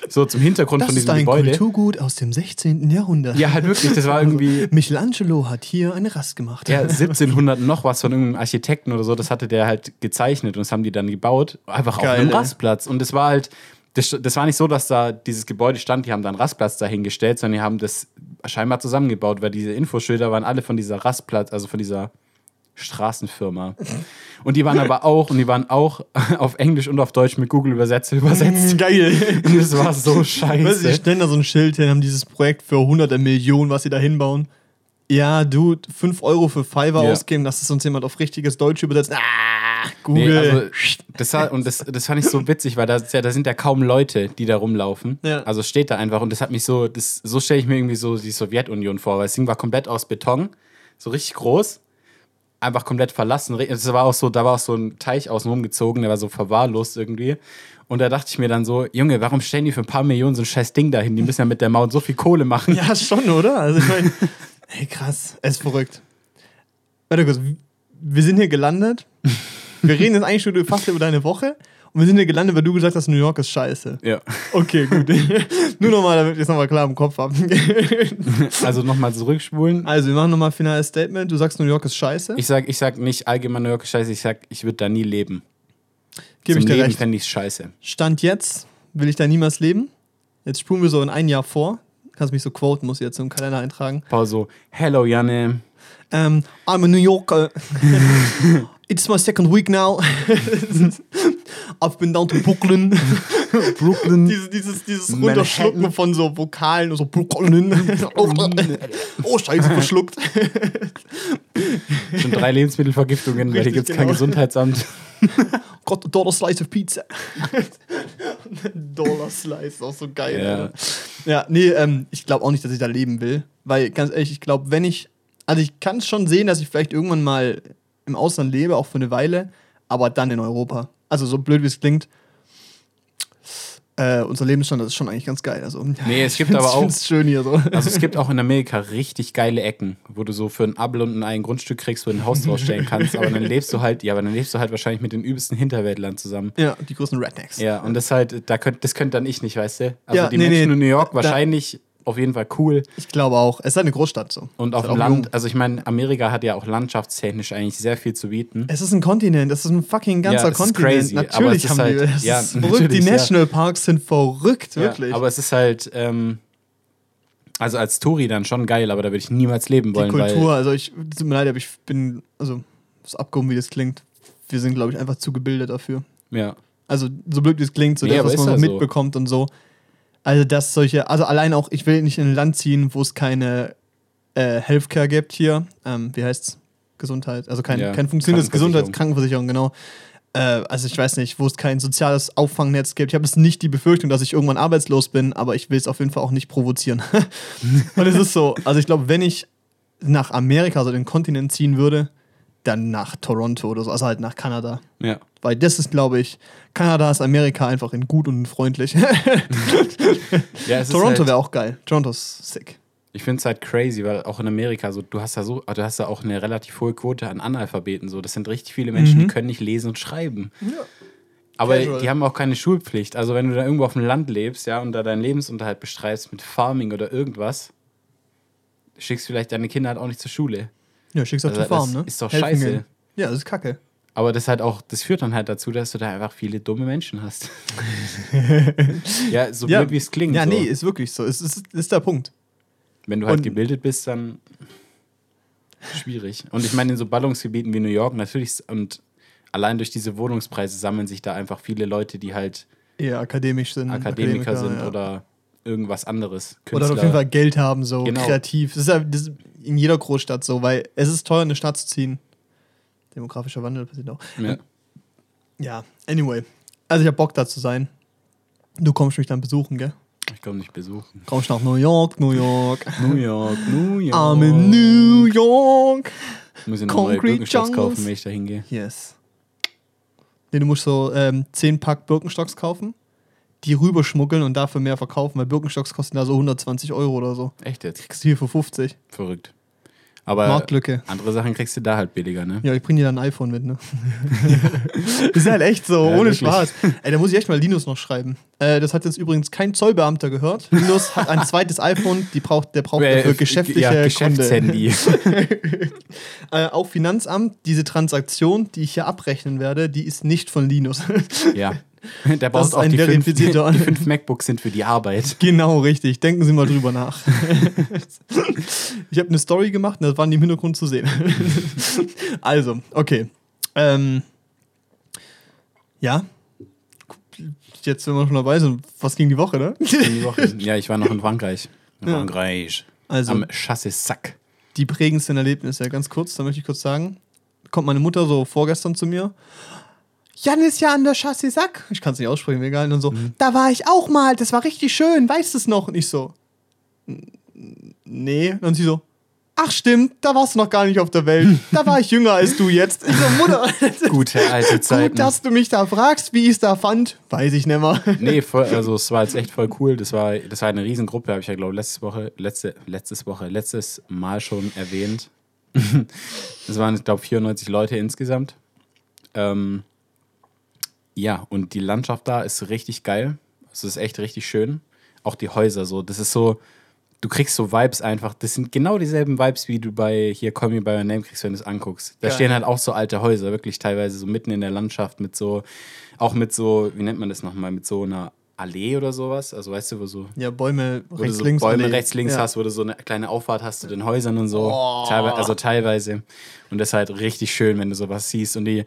so zum Hintergrund Das von ist diesem ein Gebäude. Kulturgut aus dem 16. Jahrhundert. Ja, halt wirklich, das war irgendwie Michelangelo hat hier eine Rast gemacht. ja, 1700 noch was von irgendeinem Architekten oder so, das hatte der halt gezeichnet und das haben die dann gebaut, einfach auf Geil, einem ey. Rastplatz. Und das war halt, das, das war nicht so, dass da dieses Gebäude stand, die haben da einen Rastplatz dahingestellt, sondern die haben das scheinbar zusammengebaut, weil diese Infoschilder waren alle von dieser Rastplatz, also von dieser Straßenfirma. Und die waren aber auch, und die waren auch auf Englisch und auf Deutsch mit Google Übersetzer übersetzt. Geil. Und es war so Weißt du, die scheiße. stellen da so ein Schild hin, haben dieses Projekt für hunderte Millionen, was sie da hinbauen. Ja, du, 5 Euro für Fiverr Ja. ausgeben, dass das uns jemand auf richtiges Deutsch übersetzt. Ah, Nee, Google. also, das war, und das, das fand ich so witzig, weil da, ja, da sind ja kaum Leute, die da rumlaufen. Ja. Also es steht da einfach und das hat mich so, das, so stelle ich mir irgendwie so die Sowjetunion vor, weil das Ding war komplett aus Beton, so richtig groß, einfach komplett verlassen. Das war auch so, da war auch so ein Teich außenrum gezogen, der war so verwahrlost irgendwie. Und da dachte ich mir dann so, Junge, warum stellen die für ein paar Millionen so ein scheiß Ding dahin? Die müssen ja mit der Maut so viel Kohle machen. ja, schon, oder? Also ich meine, hey, krass, es ist verrückt. Warte kurz, wir sind hier gelandet. Wir reden jetzt eigentlich schon fast über deine Woche. Und wir sind hier gelandet, weil du gesagt hast, New York ist scheiße. Ja. Okay, gut. Nur nochmal, damit ich es nochmal klar im Kopf habe. Also nochmal zurückspulen. Also, wir machen nochmal ein finales Statement. Du sagst, New York ist scheiße. Ich sag, ich sag nicht allgemein New York ist scheiße, ich sag, ich würde da nie leben. Gebe ich dir Leben recht. fände ich scheiße. Stand jetzt will ich da niemals leben. Jetzt spulen wir so in ein Jahr vor. Kannst mich so quoten, muss ich jetzt im Kalender eintragen. Paul so, hello Janne. Um, I'm a New Yorker. It's my second week now. I've been down to Brooklyn. Brooklyn. dieses dieses, dieses Manhattan. Runterschlucken von so Vokalen so Brooklyn. oh, scheiße, verschluckt. Schon drei Lebensmittelvergiftungen, weil hier gibt es kein genau. Gesundheitsamt. Got a dollar slice of pizza. dollar slice, auch so geil. Ja. Alter. Ja, nee, ähm, ich glaube auch nicht, dass ich da leben will. Weil, ganz ehrlich, ich glaube, wenn ich. Also, ich kann schon sehen, dass ich vielleicht irgendwann mal im Ausland lebe, auch für eine Weile, aber dann in Europa. Also, so blöd wie es klingt. Äh, unser Lebensstandard ist schon eigentlich ganz geil. Also, Nee, es gibt aber auch- schön hier so. Also es gibt auch in Amerika richtig geile Ecken, wo du so für ein Abel und ein Grundstück kriegst, wo du ein Haus drausstellen kannst. Aber dann lebst du halt, ja, aber dann lebst du halt wahrscheinlich mit den übelsten Hinterwäldlern zusammen. ja, die größten Rednecks. Ja, und das halt, da könnt, das könnte dann ich nicht, weißt du? Also Ja, die nee, Menschen nee, in New York da- wahrscheinlich auf jeden Fall cool. Ich glaube auch. Es ist halt eine Großstadt so. Und Ist auf halt dem Land, jung. also ich meine, Amerika hat ja auch landschaftstechnisch eigentlich sehr viel zu bieten. Es ist ein Kontinent, es ist ein fucking ganzer Ja, ist Kontinent. crazy, natürlich ist haben halt- die ja, ist verrückt. natürlich, Die. Nationalparks sind verrückt, wirklich. Aber es ist halt, ähm, also als Touri dann schon geil, aber da würde ich niemals leben die wollen, Kultur, also ich, tut mir leid, aber ich bin, also, das abgehoben, wie das klingt. Wir sind, glaube ich, einfach zu gebildet dafür. ja. Also, so blöd wie es klingt, so Nee, das, was ist man so so. mitbekommt und so. Also, dass solche, also allein auch, ich will nicht in ein Land ziehen, wo es keine äh, Healthcare gibt hier. Ähm, wie heißt's? Gesundheit. Also kein, Ja, kein funktionierendes Krankenversicherung. Gesundheits Krankenversicherung, genau. Äh, also ich weiß nicht, wo es kein soziales Auffangnetz gibt. Ich habe jetzt nicht die Befürchtung, dass ich irgendwann arbeitslos bin, aber ich will es auf jeden Fall auch nicht provozieren. und es ist so, also ich glaube, wenn ich nach Amerika, also den Kontinent ziehen würde, dann nach Toronto oder so, also halt nach Kanada. Ja. Weil das ist, glaube ich, Kanada ist Amerika einfach in gut und freundlich. ja Toronto halt, wäre auch geil. Toronto ist sick. Ich finde es halt crazy, weil auch in Amerika, so, du hast da so, du hast da auch eine relativ hohe Quote an Analphabeten. So. Das sind richtig viele Menschen, Mhm. die können nicht lesen und schreiben. Aber Casual. die haben auch keine Schulpflicht. Also wenn du da irgendwo auf dem Land lebst, ja, und da deinen Lebensunterhalt bestreitest mit Farming oder irgendwas, schickst vielleicht deine Kinder halt auch nicht zur Schule. Ja, schick's auf Also die Farm, ne? ist doch Helfen scheiße. gehen. Ja, das ist kacke. Aber das halt auch, das führt dann halt dazu, dass du da einfach viele dumme Menschen hast. ja, so Ja. blöd wie es klingt. Ja, so. nee, ist wirklich so. Es ist, ist der Punkt. Wenn du halt Und- gebildet bist, dann schwierig. Und ich meine, in so Ballungsgebieten wie New York natürlich und allein durch diese Wohnungspreise sammeln sich da einfach viele Leute, die halt Eher akademisch sind. Akademiker, sind ja. oder irgendwas anderes. Oder auf jeden Fall Geld haben, so Genau. kreativ. Das ist ja das ist in jeder Großstadt so, weil es ist teuer, in eine Stadt zu ziehen. Demografischer Wandel passiert auch. Ja. Ja, anyway. Also ich hab Bock da zu sein. Du kommst mich dann besuchen, gell? Ich komme nicht besuchen. Kommst nach New York, New York. New York, New York. I'm in New York. Muss ich noch neue Concrete Birkenstocks Jungles. kaufen, wenn ich da hingehe. Yes. Nee, du musst so ähm, 10 Pack Birkenstocks kaufen, die rüberschmuggeln und dafür mehr verkaufen, weil Birkenstocks kosten da so 120 Euro oder so. Echt jetzt? Kriegst du hier für 50. Verrückt. Aber Marktlücke. andere Sachen kriegst du da halt billiger, ne? Ja, ich bring dir dann ein iPhone mit, ne? ist halt echt so, Ja, ohne wirklich. Spaß. Ey, da muss ich echt mal Linus noch schreiben. Äh, das hat jetzt übrigens kein Zollbeamter gehört. Linus hat ein zweites iPhone, die braucht, der braucht dafür Äh, geschäftliche ja. Geschäftshandy. Äh, auch Finanzamt, diese Transaktion, die ich hier abrechnen werde, die ist nicht von Linus. ja. Der braucht auch ein die fünf, die fünf MacBooks sind für die Arbeit. genau, richtig. Denken Sie mal drüber nach. ich habe eine Story gemacht und das waren die im Hintergrund zu sehen. also, okay. Ähm, ja. Jetzt, wenn wir schon dabei sind, was ging die Woche, ne? Die Woche. Ja, ich war noch in Frankreich. In Ja. Frankreich. Also, Am Chassis-Sack. die prägendsten Erlebnisse, ganz kurz, da möchte ich kurz sagen. Kommt meine Mutter so vorgestern zu mir. Jan ist ja an der Chassis Sack. Ich kann es nicht aussprechen, mir egal. Und dann so, da war ich auch mal, das war richtig schön, weißt du es noch? Und ich so, "N- nee. Und sie so, ach stimmt, da warst du noch gar nicht auf der Welt. Da war ich jünger als du jetzt. Ich so, Mutter, Gute alte Zeiten. gut, dass du mich da fragst, wie ich es da fand. Weiß ich nicht mehr. Nee, voll, also es war jetzt echt voll cool. Das war, das war eine Riesengruppe, habe ich ja, glaube letzte Woche, letzte, letztes Woche, letztes Mal schon erwähnt. Es waren, ich glaube, 94 Leute insgesamt. Ähm, ja, und die Landschaft da ist richtig geil. Es ist echt richtig schön. Auch die Häuser so. Das ist so, du kriegst so Vibes einfach. Das sind genau dieselben Vibes, wie du bei hier Call Me By Your Name kriegst, wenn du es anguckst. Da Geil. stehen halt auch so alte Häuser, wirklich teilweise so mitten in der Landschaft mit so, auch mit so, wie nennt man das nochmal, mit so einer Allee oder sowas. Also weißt du, wo so Ja, Bäume rechts, so links. Bäume Allee. rechts, links ja. hast, wo du so eine kleine Auffahrt hast zu den Häusern und so. Oh. Teilweise, also teilweise. Und das ist halt richtig schön, wenn du sowas siehst. Und die,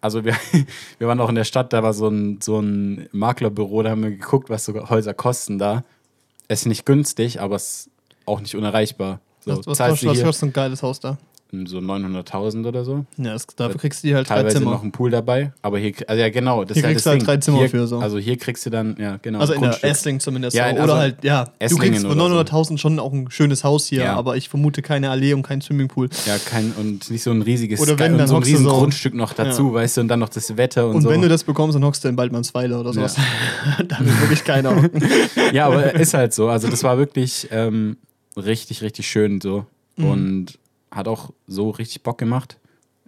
also wir, wir waren auch in der Stadt, da war so ein, so ein Maklerbüro, da haben wir geguckt, was so Häuser kosten da. Es ist nicht günstig, aber es ist auch nicht unerreichbar. So, Was, was, was, du was kostet so ein geiles Haus da? So 900.000 oder so. Ja, das, dafür kriegst du die halt drei Teilweise Zimmer. noch ein Pool dabei. Aber hier, also ja genau, das Hier ist halt kriegst das du halt drei Zimmer hier, für so. Also hier kriegst du dann, ja genau. Also in der. Essling zumindest. Ja, so. in- Oder also halt, ja. Du Esslingen kriegst für oder so. 900.000 schon auch ein schönes Haus hier, Ja. aber ich vermute keine Allee und kein Swimmingpool. Ja, kein und nicht so ein riesiges Oder wenn, und dann so ein hockst du riesen so- Grundstück noch dazu, Ja. weißt du, und dann noch das Wetter und, Und so. wenn du das bekommst, dann hockst du in Waldmannsweiler oder sowas. da will wirklich keiner ja, aber ist halt so. Also das war wirklich ähm, richtig, richtig schön so. Mhm. Und hat auch so richtig Bock gemacht.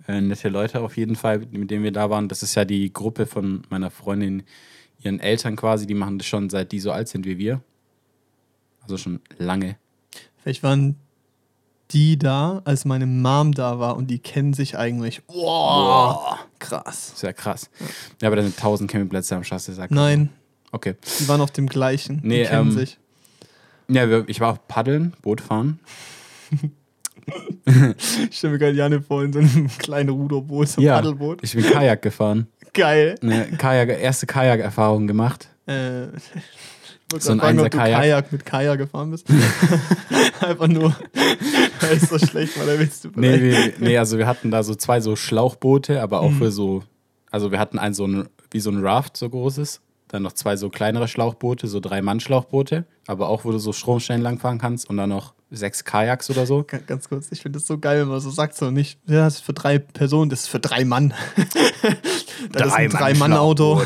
Äh, nette Leute auf jeden Fall, mit denen wir da waren. Das ist ja die Gruppe von meiner Freundin, ihren Eltern quasi. Die machen das schon seit die so alt sind wie wir. Also schon lange. Vielleicht waren die da, als meine Mom da war und die kennen sich eigentlich. Wow, krass. Ist ja krass. Ja, aber da sind 1000 Campingplätze am Chassis-Sack. Nein, Okay. die waren auf dem gleichen. Nee, die kennen ähm, sich. Ja, ich war auch paddeln, Boot fahren. Ich stelle mir gerade Janne vor in so einem kleinen Ruderboot, so einem Ja. Paddelboot. Ich bin Kajak gefahren. Geil. Eine Kajak, erste Kajak-Erfahrung gemacht. Äh, ich wollte So ein fragen, ob du Einser-Kajak. Kajak mit Kajak gefahren bist. Einfach nur, weil es so schlecht war, da willst du Nee, vielleicht. wir, nee, also wir hatten da so zwei so Schlauchboote, aber auch Mhm. für so, also wir hatten ein so ein, wie so ein Raft, so großes. Dann noch zwei so kleinere Schlauchboote, so drei Mann-Schlauchboote, aber auch, wo du so Stromstellen langfahren kannst und dann noch sechs Kajaks oder so. Ga- Ganz kurz, ich finde das so geil, wenn man so sagt, so nicht, ja, das ist für drei Personen, das ist für drei Mann. das ist ein Drei-Mann-Auto.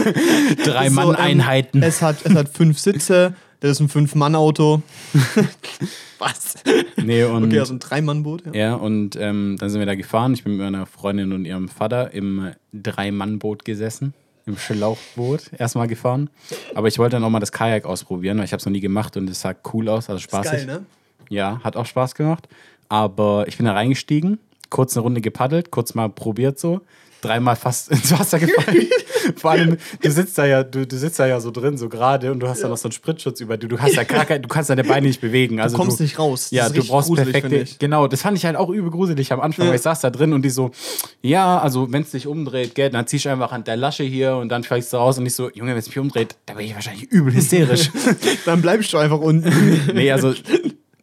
Drei So, Mann-Einheiten. Ähm, es, hat, es hat fünf Sitze, das ist ein Fünf-Mann-Auto. Was? nee, und, Okay, also ein Drei-Mann-Boot. Ja. ja, und ähm, dann sind wir da gefahren. Ich bin mit meiner Freundin und ihrem Vater im Drei-Mann-Boot gesessen. Im Schlauchboot erstmal gefahren. Aber ich wollte dann auch mal das Kajak ausprobieren, weil ich habe es noch nie gemacht und es sah cool aus, also Ist spaßig. geil, ne? Ja, hat auch Spaß gemacht. Aber ich bin da reingestiegen, kurz eine Runde gepaddelt, kurz mal probiert so, dreimal fast ins Wasser gefallen. Vor allem, du sitzt da ja, du, du sitzt da ja so drin, so gerade, und du hast ja. da noch so einen Spritzschutz über dir. Du hast ja gar kein, du kannst deine Beine nicht bewegen. Also du kommst du, nicht raus. Ja, du brauchst perfekte. Genau, das fand ich halt auch übel gruselig am Anfang, Ja. weil ich saß da drin und die so, ja, also wenn es dich umdreht, gell, dann ziehst du einfach an der Lasche hier und dann fällst du raus und ich so, Junge, wenn es mich umdreht, da bin ich wahrscheinlich übel hysterisch. Dann bleibst du einfach unten. nee, also.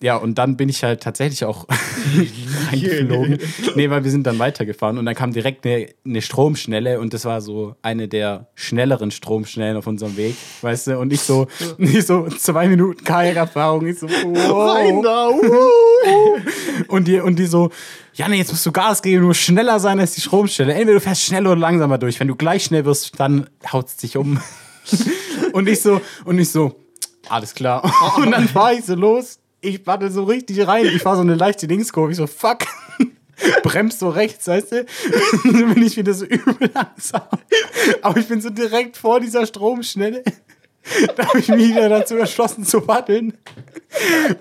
Ja, und dann bin ich halt tatsächlich auch reingeflogen. Nee, weil wir sind dann weitergefahren und dann kam direkt eine, eine Stromschnelle und das war so eine der schnelleren Stromschnellen auf unserem Weg, weißt du? Und ich so, ich so zwei Minuten Kajakerfahrung, ich so, Rein wow. da. Uh. Und die, und die so, ja, nee, jetzt musst du Gas geben, du musst schneller sein als die Stromstelle. Entweder du fährst schneller oder langsamer durch. Wenn du gleich schnell wirst, dann haut's dich um. und ich so, und ich so, alles klar. Und dann fahr ich so los. Ich warte so richtig rein. Ich fahr so eine leichte Linkskurve. Ich so, fuck. Bremst so rechts, weißt du? dann bin ich wieder so übel langsam. Aber ich bin so direkt vor dieser Stromschnelle. Da habe ich mich wieder dazu entschlossen zu paddeln.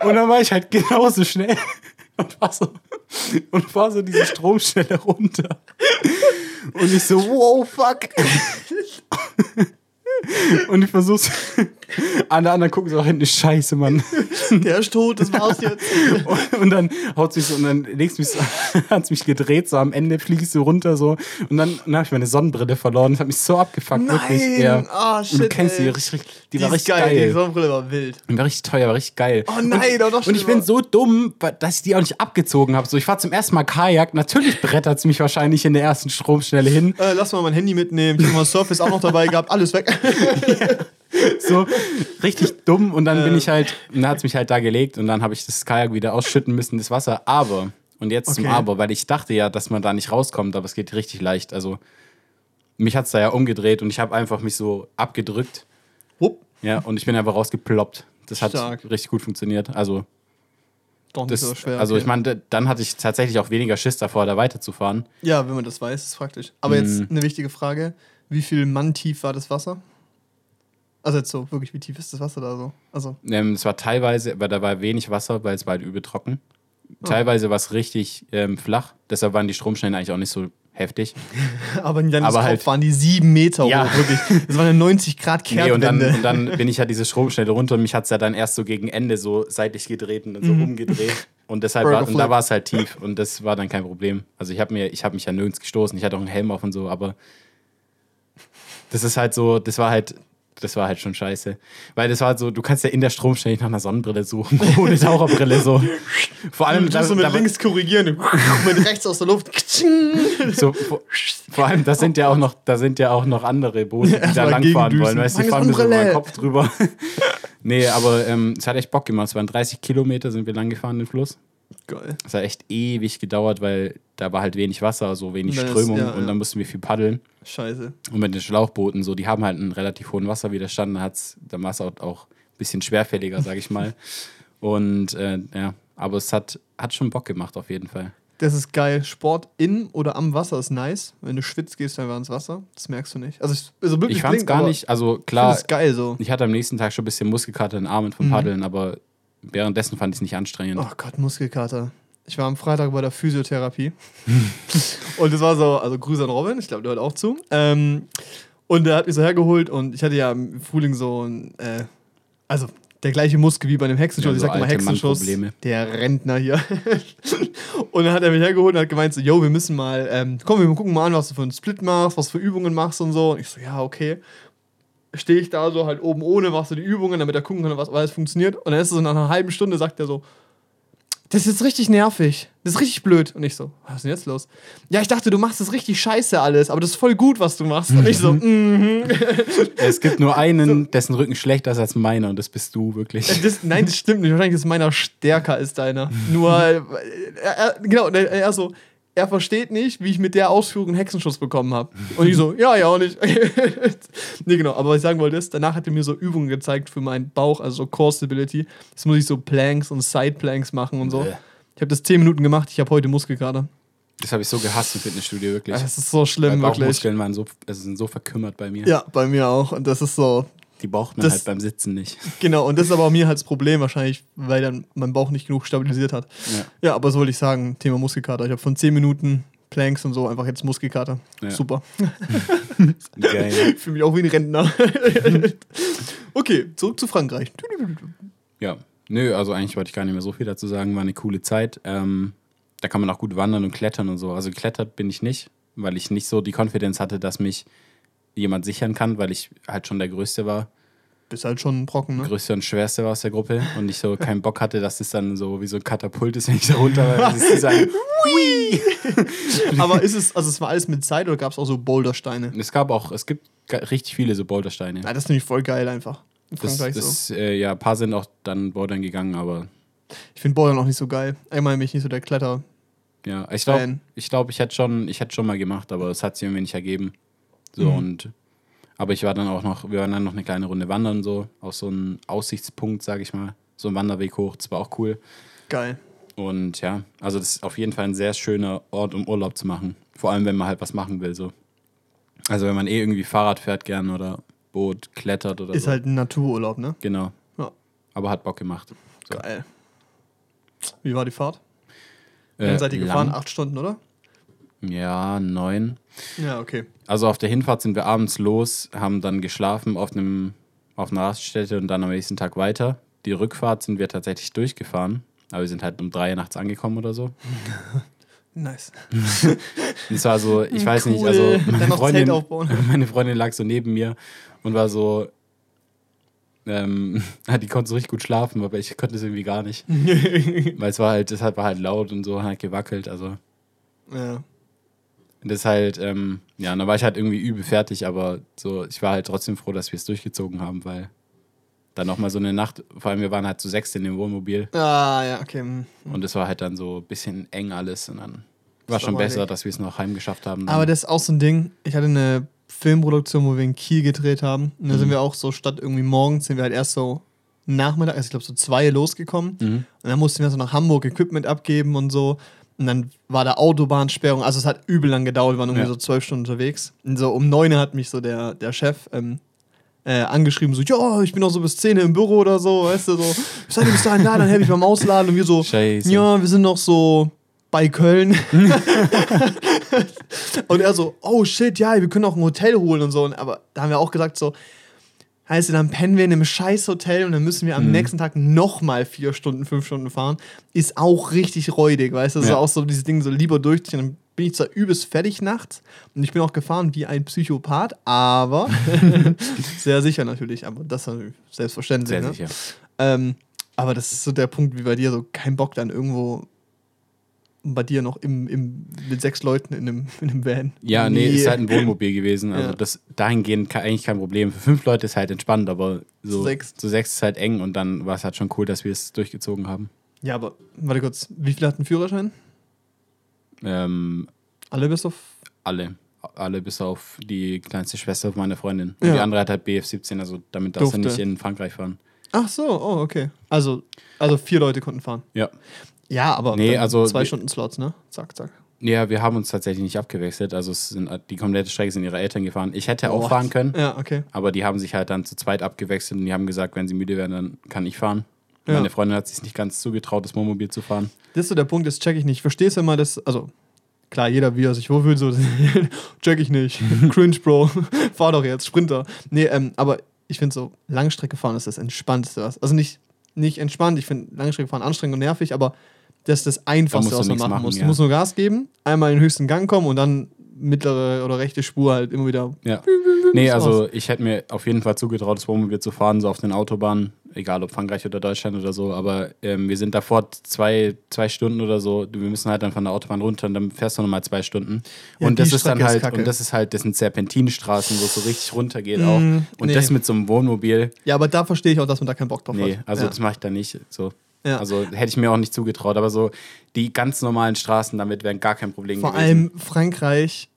Und dann war ich halt genauso schnell und fahr so, und fahr so diese Stromschnelle runter. Und ich so, wow, fuck. Und ich versuch's. Alle anderen gucken so hinten, scheiße, Mann. Der ist tot, das war's jetzt. Und, und dann haut mich so, und dann legst mich so, hat's mich gedreht, so am Ende fliegst du runter so. Und dann, dann habe ich meine Sonnenbrille verloren. Das hat mich so abgefuckt, wirklich. Ja. Ah, und du shit, kennst die, ey. richtig, richtig, die, Die war richtig geil, geil. die Sonnenbrille war wild. Die war richtig teuer, war richtig geil. Oh nein, doch noch Und ich bin so dumm, dass ich die auch nicht abgezogen habe. So, ich war zum ersten Mal Kajak. Natürlich brettert es mich wahrscheinlich in der ersten Stromschnelle hin. Äh, lass mal mein Handy mitnehmen. Ich hab mal Surface auch noch dabei gehabt. Alles weg. So richtig dumm. Und dann bin ich halt, dann hat es mich halt da gelegt und dann habe ich das Kajak wieder ausschütten müssen, das Wasser. Aber, und jetzt zum Okay. Aber, weil ich dachte ja, dass man da nicht rauskommt, aber es geht richtig leicht. Also, mich hat es da ja umgedreht und ich habe einfach mich so abgedrückt. Wupp. Ja, und ich bin einfach rausgeploppt. Das hat Stark. richtig gut funktioniert. Also, Doch nicht das, so schwer. also okay. ich meine, dann hatte ich tatsächlich auch weniger Schiss davor, da weiterzufahren. Ja, wenn man das weiß, ist praktisch. Aber jetzt Mhm. eine wichtige Frage. Wie viel Mann tief war das Wasser? Also jetzt so, wirklich, wie tief ist das Wasser da so? Also, Ähm, es war teilweise, aber da war wenig Wasser, weil es war halt übel trocken. Teilweise war es richtig ähm, flach, deshalb waren die Stromschnellen eigentlich auch nicht so heftig. aber in Janis Aber halt- waren die sieben Meter Ja. hoch, wirklich. Das waren ja 90 Grad Nee, und, dann, Kehrtwende. und dann bin ich ja diese Stromschnelle runter und mich hat es ja dann erst so gegen Ende so seitlich gedreht und dann so umgedreht. Und deshalb war, und da war es halt tief und das war dann kein Problem. Also ich habe mir, ich habe mich ja nirgends gestoßen, ich hatte auch einen Helm auf und so, aber das ist halt so, das war halt, das war halt schon scheiße. Weil das war halt so, du kannst ja in der Stromschnelle nach einer Sonnenbrille suchen, ohne Taucherbrille so. Vor allem, du musst so mit da, links korrigieren, mit rechts aus der Luft. So, vor, vor allem, da sind ja auch noch, da sind ja auch noch andere Boote, die da Erstmal langfahren wollen. Weißt du, die fahren mir so über den Sonnenbrille. Kopf drüber. nee, aber ähm, es hat echt Bock gemacht. Es waren 30 Kilometer, sind wir lang gefahren, den Fluss. Geil. Es hat echt ewig gedauert, weil da war halt wenig Wasser, so wenig dann ist- Strömung ja, und ja. dann mussten wir viel paddeln. Scheiße. Und mit den Schlauchbooten, so, die haben halt einen relativ hohen Wasserwiderstand, da hat's, da war es auch, auch ein bisschen schwerfälliger, sag ich mal. Und äh, ja, aber es hat, hat schon Bock gemacht, auf jeden Fall. Das ist geil. Sport in oder am Wasser ist nice. Wenn du schwitzt, gehst du einfach ins Wasser. Das merkst du nicht. Also, es- also wirklich Ich fand's klingt, gar nicht, also Ich klar, es geil so. Ich hatte am nächsten Tag schon ein bisschen Muskelkater in den Armen Mhm. vom Paddeln, aber währenddessen fand ich es nicht anstrengend. Oh Gott, Muskelkater. Ich war am Freitag bei der Physiotherapie. und es war so, also Grüße an Robin, ich glaube, der hört auch zu. Ähm, und der hat mich so hergeholt und ich hatte ja im Frühling so ein, äh, also der gleiche Muskel wie bei einem Hexenschuss. Ja, ich so sag immer Hexenschuss. Der Rentner hier. und dann hat er mich hergeholt und hat gemeint so, yo, wir müssen mal, ähm, komm, wir gucken mal an, was du für einen Split machst, was für Übungen machst und so. Und ich so, ja, okay. Stehe ich da so halt oben ohne, machst du die Übungen, damit er gucken kann, was alles funktioniert. Und dann ist es so nach einer halben Stunde, sagt er so, das ist jetzt richtig nervig. Das ist richtig blöd. Und ich so, was ist denn jetzt los? Ja, ich dachte, du machst das richtig scheiße alles, aber das ist voll gut, was du machst. Und ich so, mhm. Es gibt nur einen, dessen Rücken schlechter ist als meiner und das bist du wirklich. Das, nein, das stimmt nicht. Wahrscheinlich ist meiner stärker als deiner. Nur, äh, er, er, genau, er, er so, er versteht nicht, wie ich mit der Ausführung einen Hexenschuss bekommen habe. Und ich so, ja, ja, auch nicht. nee, genau, aber was ich sagen wollte ist, danach hat er mir so Übungen gezeigt für meinen Bauch, also so Core Stability. Das muss ich so Planks und Side Planks machen und so. Ich habe das 10 Minuten gemacht, ich habe heute Muskelkater. Das habe ich so gehasst im Fitnessstudio, wirklich. Das ist so Weil schlimm, wirklich. Bauchmuskeln waren so, also sind so verkümmert bei mir. Ja, bei mir auch. Und das ist so, Die braucht man Das- halt beim Sitzen nicht. genau. Und das ist aber auch mir halt das Problem wahrscheinlich, weil dann mein Bauch nicht genug stabilisiert hat. Ja. Ja, aber so wollte ich sagen, Thema Muskelkater. Ich habe von 10 Minuten Planks und so, einfach jetzt Muskelkater. Ja. Super. Geil. Fühle mich auch wie ein Rentner. okay, zurück zu Frankreich. Ja, nö, also eigentlich wollte ich gar nicht mehr so viel dazu sagen. War eine coole Zeit. Ähm, da kann man auch gut wandern und klettern und so. Also geklettert bin ich nicht, weil ich nicht so die Konfidenz hatte, dass mich jemand sichern kann, weil ich halt schon der Größte war. Bist halt schon ein Brocken, ne? Größte und Schwerste war aus der Gruppe und ich so keinen Bock hatte, dass das dann so wie so ein Katapult ist, wenn ich da runter war. Das ist Aber ist es, also es war alles mit Zeit oder gab es auch so Bouldersteine? es gab auch, es gibt richtig viele so Bouldersteine. Ja, das finde ich voll geil einfach. In Das, Frankreich so. das, äh, ja, ein paar sind auch dann Bouldern gegangen, aber Ich finde Bouldern auch nicht so geil. Einmal bin ich nicht so der Kletter. Ja, ich glaube, ich, glaub, ich hätte schon, ich hätte schon mal gemacht, aber es hat sich irgendwie nicht ergeben. So Mhm. und aber ich war dann auch noch, wir waren dann noch eine kleine Runde wandern, so auf so einen Aussichtspunkt, sage ich mal. So ein Wanderweg hoch, das war auch cool. Geil. Und ja, also das ist auf jeden Fall ein sehr schöner Ort, um Urlaub zu machen. Vor allem, wenn man halt was machen will, so. Also wenn man eh irgendwie Fahrrad fährt gern oder Boot klettert oder Ist so. halt ein Natururlaub, ne? Genau. Ja. Aber hat Bock gemacht. So. Geil. Wie war die Fahrt? Äh, lange seid ihr gefahren? lang. Acht Stunden, oder? Ja, neun. Ja, okay. Also auf der Hinfahrt sind wir abends los, haben dann geschlafen auf, einem, auf einer Raststätte und dann am nächsten Tag weiter. Die Rückfahrt sind wir tatsächlich durchgefahren, aber wir sind halt um drei Uhr nachts angekommen oder so. Nice. Es war so, ich weiß nicht, Cool. also Dann meine Freundin, meine Freundin lag so neben mir und war so, ähm, die konnte so richtig gut schlafen, aber ich konnte es irgendwie gar nicht. Weil es war halt, es hat- war halt laut und so, hat gewackelt, also ja. Das ist halt, ähm, ja, und dann war ich halt irgendwie übel fertig, aber so, ich war halt trotzdem froh, dass wir es durchgezogen haben, weil dann nochmal so eine Nacht, vor allem wir waren halt zu sechs in dem Wohnmobil Ah, ja, okay. hm. und es war halt dann so ein bisschen eng alles und dann war Das schon besser, weg. dass wir es noch heimgeschafft haben. Dann. Aber das ist auch so ein Ding. Ich hatte eine Filmproduktion, wo wir in Kiel gedreht haben. Und da Mhm. sind wir auch so, statt irgendwie morgens, sind wir halt erst so Nachmittag, also ich glaube so zwei losgekommen. Mhm. Und dann mussten wir so nach Hamburg Equipment abgeben und so. Und dann war da Autobahnsperrung. Also es hat übel lang gedauert, wir waren irgendwie Ja. so zwölf Stunden unterwegs. Und so um neun hat mich so der, der Chef ähm, äh, angeschrieben, so, ja, ich bin noch so bis 10 im Büro oder so, weißt du, so, seid ihr bis dahin da, dann helfe ich beim Ausladen. Und wir so, Scheiße. ja, wir sind noch so bei Köln. und er so, oh shit, ja, wir können auch ein Hotel holen und so. Und, aber da haben wir auch gesagt, so, heißt, dann pennen wir in einem scheiß Hotel und dann müssen wir am Mhm. nächsten Tag nochmal vier Stunden, fünf Stunden fahren. Ist auch richtig räudig, weißt du? Das ist Ja. auch so dieses Ding so lieber durchziehen. Dann bin ich zwar übelst fertig nachts und ich bin auch gefahren wie ein Psychopath, aber sehr sicher natürlich, aber das ist selbstverständlich. Sehr ne? sicher. Ähm, aber das ist so der Punkt wie bei dir, so kein Bock dann irgendwo bei dir noch im, im, mit sechs Leuten in einem, in einem Van. Ja, nee, ist halt ein Wohnmobil gewesen. Also Ja. das dahingehend ke- eigentlich kein Problem. Für fünf Leute ist halt entspannt, aber so Zu sechs. zu sechs ist halt eng und dann war es halt schon cool, dass wir es durchgezogen haben. Ja, aber warte kurz, wie viele hatten Führerschein? Ähm, Alle bis auf. alle. Alle bis auf die kleinste Schwester von meiner Freundin. Und Ja. die andere hat halt BF17, also damit darfst du nicht in Frankreich fahren. Ach so, oh, okay. Also, also vier Leute konnten fahren. Ja. Ja, aber Nee, also zwei Stunden Slots, ne? Zack, zack. Ja, wir haben uns tatsächlich nicht abgewechselt. Also sind, die komplette Strecke sind ihre Eltern gefahren. Ich hätte Oh, auch fahren können, Ja, okay. aber die haben sich halt dann zu zweit abgewechselt und die haben gesagt, wenn sie müde werden, dann kann ich fahren. Ja. Meine Freundin hat sich nicht ganz zugetraut, das Wohnmobil zu fahren. Das ist so der Punkt, das check ich nicht. Verstehst du immer das, also klar, jeder wie er sich wohlfühlt, so check ich nicht. Cringe, Bro. Fahr doch jetzt, Sprinter. Nee, ähm, aber ich finde so, Langstrecke fahren ist das Entspannteste. Was. Also nicht, nicht entspannt, ich finde Langstrecke fahren anstrengend und nervig, aber das ist das Einfachste, du was man machen, machen, muss. Du ja. musst nur Gas geben, einmal in den höchsten Gang kommen und dann mittlere oder rechte Spur halt immer wieder. Ja. Nee, also ich hätte mir auf jeden Fall zugetraut, das Wohnmobil zu fahren, so auf den Autobahnen, egal ob Frankreich oder Deutschland oder so. Aber ähm, wir sind davor zwei, zwei Stunden oder so. Wir müssen halt dann von der Autobahn runter und dann fährst du nochmal zwei Stunden. Ja, und das ist dann ist halt, kacke. und das ist halt, das sind Serpentinstraßen, wo es so richtig runter geht Mm, auch. Und nee. das mit so einem Wohnmobil, Ja, aber da verstehe ich auch, dass man da keinen Bock drauf nee, hat. also ja. das mache ich da nicht. So. Ja. Also hätte ich mir auch nicht zugetraut. Aber so die ganz normalen Straßen, damit wären gar kein Problem Vor gewesen. allem Frankreich,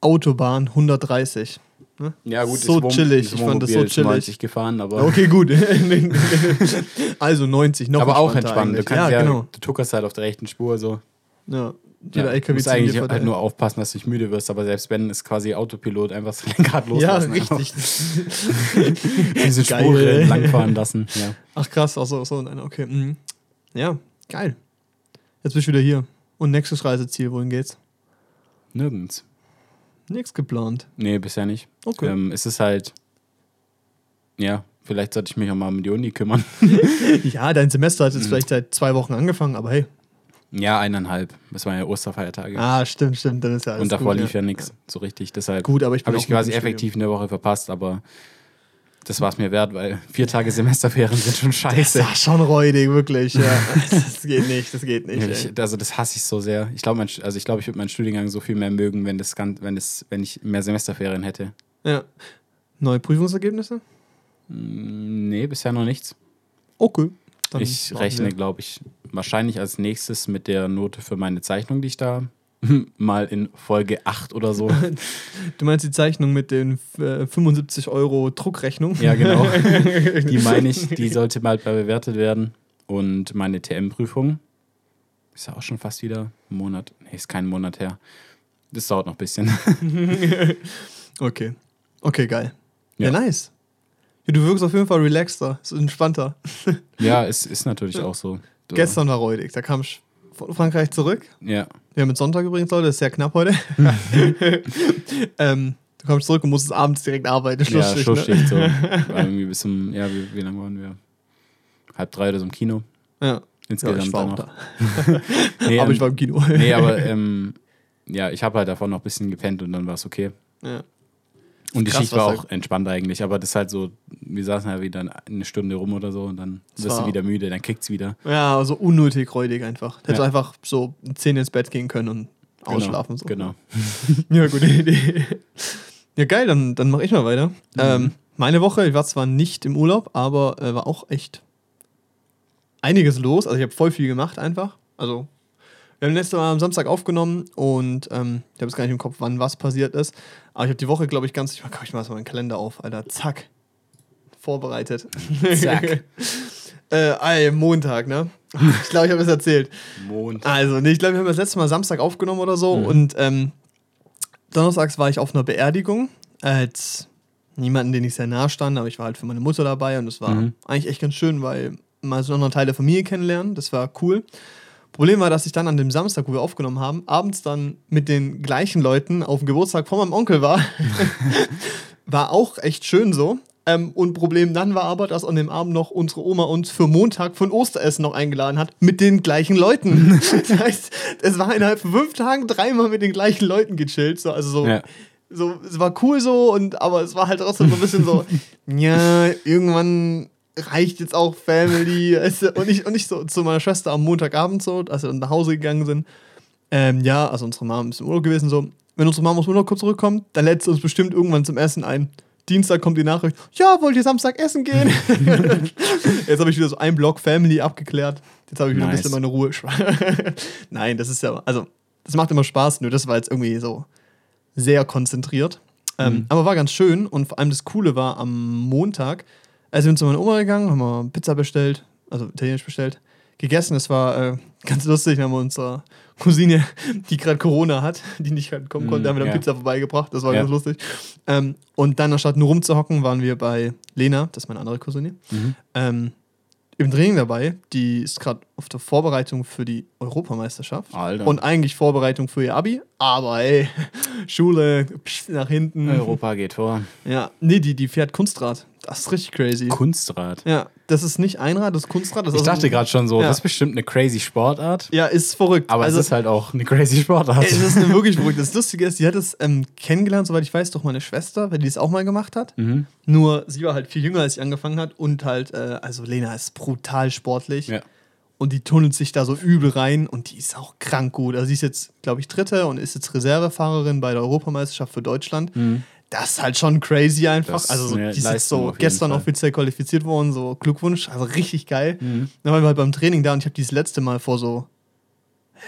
Autobahn 130. Ne? ja, gut, so chillig. Ich fand das so chillig. 90 gefahren, aber. Okay, gut. also 90, noch aber auch entspannt. Du kannst ja, ja, genau. du tuckerst halt auf der rechten Spur so. Ja, jeder Ja, LKW du musst zieht eigentlich halt nur aufpassen, dass du nicht müde wirst, aber selbst wenn, ist quasi Autopilot einfach das Lenkrad Ja, loslassen. richtig. Diese Geil. Spur langfahren lassen. Ja. Ach krass, auch so, so einer, okay. Mhm. Ja, geil. Jetzt bist du wieder hier. Und nächstes Reiseziel, wohin geht's? Nirgends. Nichts geplant. Nee, bisher nicht. Okay. Ähm, es ist halt, ja, vielleicht sollte ich mich auch mal um die Uni kümmern. Ja, dein Semester hat jetzt Mhm. vielleicht seit zwei Wochen angefangen, aber hey. Ja, eineinhalb. Das waren ja Osterfeiertage. Ah, stimmt, stimmt. Dann ist ja alles Und davor gut, lief ja, nichts so richtig. Deshalb Gut, aber ich bin habe ich quasi effektiv eine Woche verpasst, aber das war es mir wert, weil vier Tage Semesterferien sind schon Das scheiße. war schon räudig, wirklich. Ja. Das geht nicht, das geht nicht. Ja, ich, also das hasse ich so sehr. Ich glaube, also ich, glaube, ich würde meinen Studiengang so viel mehr mögen, wenn das ganz, wenn das, wenn ich mehr Semesterferien hätte. Ja. Neue Prüfungsergebnisse? Mm, Nee, bisher noch nichts. Okay. Dann ich rechne, glaube ich, wahrscheinlich als nächstes mit der Note für meine Zeichnung, die ich da mal in Folge 8 oder so. Du meinst die Zeichnung mit den äh, 75 Euro Druckrechnung? ja, genau. Die meine ich, die sollte mal bewertet werden. Und meine TM-Prüfung ist ja auch schon fast wieder ein Monat. Nee, ist kein Monat her. Das dauert noch ein bisschen. Okay. Okay, geil. Ja, Ja. nice. Ja, du wirkst auf jeden Fall relaxter, entspannter. Ja, es ist natürlich auch so. so. Gestern war räudig. Da kam ich von Frankreich zurück. Ja. Wir haben mit Sonntag übrigens, Leute, das ist sehr knapp heute. ähm, du kommst zurück und musstest abends direkt arbeiten. Ja, Schlussschicht, Schlussschicht so. Ne? War irgendwie bis zum, ja, wie, wie lange waren wir? Halb drei oder so im Kino. Ja. ja, Insgesamt ich war auch noch. da. Nee, aber ähm, ich war im Kino. nee, aber ähm, ja, ich habe halt davon noch ein bisschen gepennt und dann war es okay. ja. Und die Krass, Schicht war auch entspannt eigentlich, aber das ist halt so, wir saßen halt wieder eine Stunde rum oder so und dann wirst du wieder müde, dann kickt's wieder. ja, also unnötig räudig einfach. Hättest Ja. einfach so 10 ins Bett gehen können und ausschlafen. So. Genau. Ja, gute Idee. Ja, geil, dann, dann mache ich mal weiter. Ähm, meine Woche, ich war zwar nicht im Urlaub, aber äh, war auch echt einiges los. Also ich habe voll viel gemacht einfach. Also wir haben letztes Mal am Samstag aufgenommen und ähm, ich habe jetzt gar nicht im Kopf, wann was passiert ist. Aber ich habe die Woche, glaube ich, ganz, ich mach, ich mach mal meinen Kalender auf, Alter, zack, vorbereitet. Zack. äh, ey, Montag, ne? Ich glaube, ich habe es erzählt. Mond. Also, nee, ich glaube, wir haben das letzte Mal Samstag aufgenommen oder so. Und ähm, donnerstags war ich auf einer Beerdigung. Als niemanden, den ich sehr nah stand, aber ich war halt für meine Mutter dabei und es war Mhm. eigentlich echt ganz schön, weil mal so einen anderen Teil der Familie kennenlernen. Das war cool. Problem war, dass ich dann an dem Samstag, wo wir aufgenommen haben, abends dann mit den gleichen Leuten auf dem Geburtstag von meinem Onkel war. war auch echt schön so. Ähm, und Problem dann war aber, dass an dem Abend noch unsere Oma uns für Montag von Osteressen noch eingeladen hat mit den gleichen Leuten. das heißt, es war innerhalb von fünf Tagen dreimal mit den gleichen Leuten gechillt. So, also so, Ja. so, es war cool so, und, aber es war halt trotzdem so ein bisschen so, ja, irgendwann reicht jetzt auch Family. weißt du? Und ich, und ich so zu meiner Schwester am Montagabend so, als wir dann nach Hause gegangen sind. Ähm, ja, also unsere Mom ist im Urlaub gewesen, so, wenn unsere Mom aus dem Urlaub kurz zurückkommt, dann lädt sie uns bestimmt irgendwann zum Essen ein. Dienstag kommt die Nachricht, ja, wollt ihr Samstag essen gehen? Jetzt habe ich wieder so einen Block Family abgeklärt. Jetzt habe ich wieder ein Nice. bisschen meine Ruhe. Nein, das ist ja, also, das macht immer Spaß, nur das war jetzt irgendwie so sehr konzentriert. Ähm, Mhm. Aber war ganz schön und vor allem das Coole war am Montag, als wir sind zu meiner Oma gegangen, haben wir Pizza bestellt, also italienisch bestellt, gegessen. Es war äh, ganz lustig, haben wir unserer Cousine, die gerade Corona hat, die nicht kommen konnte, Mm, haben wir dann ja. Pizza vorbeigebracht. Das war Ja. ganz lustig. Ähm, und dann, anstatt nur rumzuhocken, waren wir bei Lena, das ist meine andere Cousine, Mhm. ähm, im Training dabei. Die ist gerade auf der Vorbereitung für die Europameisterschaft. Alter. Und eigentlich Vorbereitung für ihr Abi. Aber ey, Schule psch, nach hinten. Europa geht vor. Ja, nee, die, die fährt Kunstrad. Das ist richtig crazy. Kunstrad. ja, das ist nicht Einrad, das ist Kunstrad. Das Ich ist dachte gerade schon so, Ja. das ist bestimmt eine crazy Sportart. Ja, ist verrückt. Aber also, es ist halt auch eine crazy Sportart. es ist eine wirklich verrückt. Das Lustige ist, sie hat es ähm, kennengelernt, soweit ich weiß, durch meine Schwester, weil die es auch mal gemacht hat. mhm. Nur sie war halt viel jünger, als sie angefangen hat. Und halt, äh, also Lena ist brutal sportlich. Ja. Und die tunnelt sich da so übel rein und die ist auch krank gut. Also sie ist jetzt, glaube ich, Dritte und ist jetzt Reservefahrerin bei der Europameisterschaft für Deutschland. Mhm. Das ist halt schon crazy einfach. Das also so, die ist jetzt so gestern Fall. offiziell qualifiziert worden, so Glückwunsch, also richtig geil. Mhm. Dann waren wir halt beim Training da und ich habe dieses letzte Mal vor so,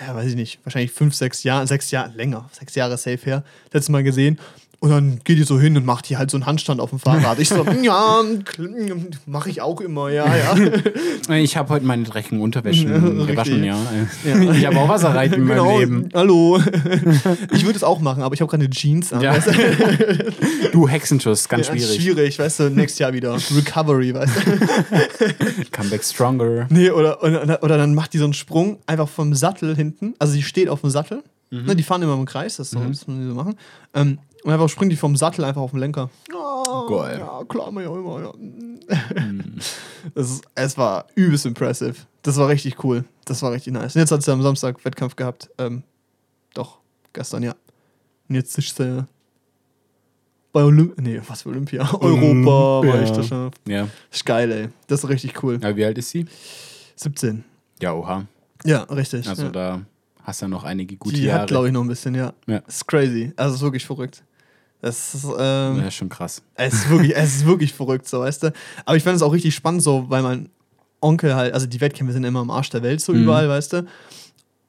ja, weiß ich nicht, wahrscheinlich fünf, sechs Jahren, sechs Jahre, länger, sechs Jahre safe her, letztes Mal gesehen. Und dann geht die so hin und macht hier halt so einen Handstand auf dem Fahrrad. Ich so, ja, mache ich auch immer, ja, ja. Ich habe heute meine dreckigen Unterwäsche gewaschen, ja. Ja. Ich habe auch Wasser rein in genau, meinem Leben. hallo. Ich würde es auch machen, aber ich habe gerade eine Jeans an. Ja. Weißt du? Du Hexenschuss, ganz Ja, schwierig. Schwierig, weißt du, nächstes Jahr wieder. Recovery, weißt du. Comeback stronger. Nee, oder, oder, oder dann macht die so einen Sprung einfach vom Sattel hinten. Also sie steht auf dem Sattel Ne, die fahren immer im Kreis, das das müssen die so machen. Ähm, und einfach springen die vom Sattel einfach auf den Lenker. Oh, Geil. Ja, klar, man ja immer. Ja. Das ist, es war übelst impressive. Das war richtig cool. Das war richtig nice. Und jetzt hat sie am Samstag Wettkampf gehabt. Ähm, doch, gestern, ja. Und jetzt ist sie bei Olympia. Nee, was für Olympia? Europa, Ja. Meisterschaft. Ja. Das ist geil, ey. Das ist richtig cool. Aber wie alt ist sie? 17. Ja, oha. Ja, richtig. Also ja. da hast du ja noch einige gute Die Jahre. hat, glaube ich, noch ein bisschen, ja. Ja. Das ist crazy. Also, es ist wirklich verrückt. Das ist, ähm, ja, schon krass. es ist wirklich, es ist wirklich verrückt, so, weißt du. Aber ich fand es auch richtig spannend, so, weil mein Onkel halt, also die Wettkämpfe sind immer am Arsch der Welt, so Mhm. überall, weißt du.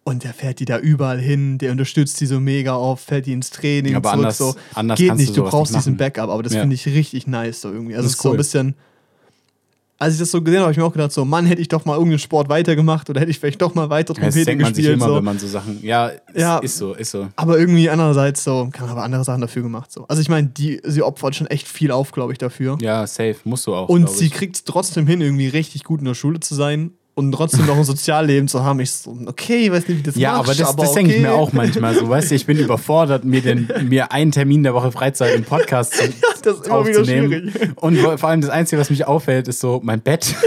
Und der fährt die da überall hin, der unterstützt die so mega oft, fährt die ins Training, Aber zurück, anders- so. anders Geht du nicht, du sowas brauchst nicht diesen. Backup, aber das Ja. finde ich richtig nice, so irgendwie. Also, es ist ist so ein cool. bisschen. Als ich das so gesehen habe, habe ich mir auch gedacht, so, Mann, hätte ich doch mal irgendeinen Sport weitergemacht oder hätte ich vielleicht doch mal weiter Das Trompete denkt man sich gespielt. immer, so. wenn man so Sachen. Ja, ist, Ja. ist so, ist so. Aber irgendwie andererseits so, kann aber andere Sachen dafür gemacht. So. Also ich meine, die, sie opfert schon echt viel auf, glaube ich, dafür. Ja, safe, musst du auch. und sie kriegt es trotzdem hin, irgendwie richtig gut in der Schule zu sein und trotzdem noch ein Sozialleben zu haben. Ich so, okay, ich weiß nicht, wie das Ja, machst, aber das, aber das denke ich okay. mir auch manchmal so. Weißt du, ich bin überfordert, mir, den, mir einen Termin der Woche Freizeit im Podcast zu, Das ist immer wieder aufzunehmen. schwierig. Und vor allem das Einzige, was mich auffällt, ist so mein Bett.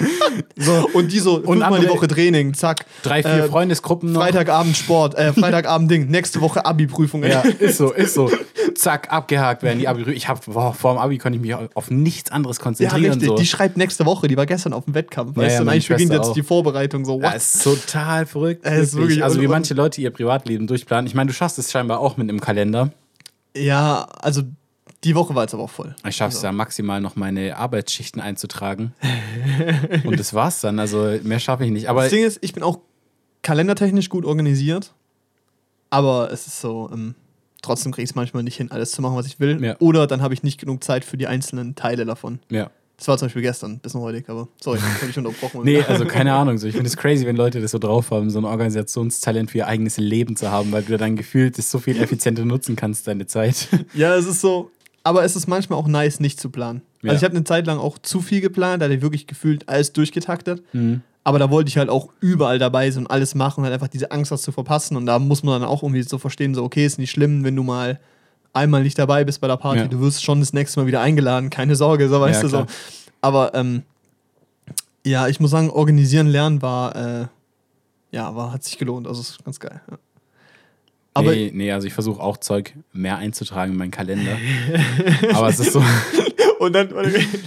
so, Und die so, Und fünfmal die Woche Training, zack. drei, vier Äh, Freundesgruppen noch. Freitagabend Sport, äh, Freitagabend Ding, nächste Woche Abi-Prüfung. Ja, ist so, ist so. Zack, abgehakt werden die Abi. Ich hab, boah, vor dem Abi konnte ich mich auf nichts anderes Ja, konzentrieren. richtig. so. Die schreibt nächste Woche, die war gestern auf dem Wettkampf. Ja, Weißt ja, du, und eigentlich beginnt jetzt auch. die Vorbereitung so, Ja, what? ist total verrückt. Es ist wirklich. also wie und- manche Leute ihr Privatleben durchplanen. Ich meine, du schaffst es scheinbar auch mit einem Kalender. Ja, also die Woche war jetzt aber auch voll. Ich schaffe es Also. ja maximal noch meine Arbeitsschichten einzutragen. Und das war's dann. Also mehr schaffe ich nicht. Aber das Ding ist, ich bin auch kalendertechnisch gut organisiert, aber es ist so, ähm, trotzdem kriege ich es manchmal nicht hin, alles zu machen, was ich will. Ja. Oder dann habe ich nicht genug Zeit für die einzelnen Teile davon. ja. Das war zum Beispiel gestern, bisschen heutig, aber sorry, habe ich unterbrochen. Nee, also keine Ahnung. So. Ich finde es crazy, wenn Leute das so drauf haben, so ein Organisationstalent für ihr eigenes Leben zu haben, weil du dann gefühlt das so viel effizienter nutzen kannst, deine Zeit. Ja, es ist so, aber es ist manchmal auch nice, nicht zu planen. Ja. Also ich habe eine Zeit lang auch zu viel geplant, da hatte ich wirklich gefühlt alles durchgetaktet. Mhm. Aber da wollte ich halt auch überall dabei sein und alles machen und halt einfach diese Angst, was zu verpassen. Und da muss man dann auch irgendwie so verstehen, so, okay, ist nicht schlimm, wenn du mal einmal nicht dabei bist bei der Party. Ja. Du wirst schon das nächste Mal wieder eingeladen, keine Sorge, so weißt Ja, du so. Aber ähm, ja, ich muss sagen, organisieren lernen war, äh, ja, war, hat sich gelohnt. Also ist ganz geil. Ja. Aber nee, nee, also ich versuche auch Zeug mehr einzutragen in meinen Kalender. Aber es ist so, und dann,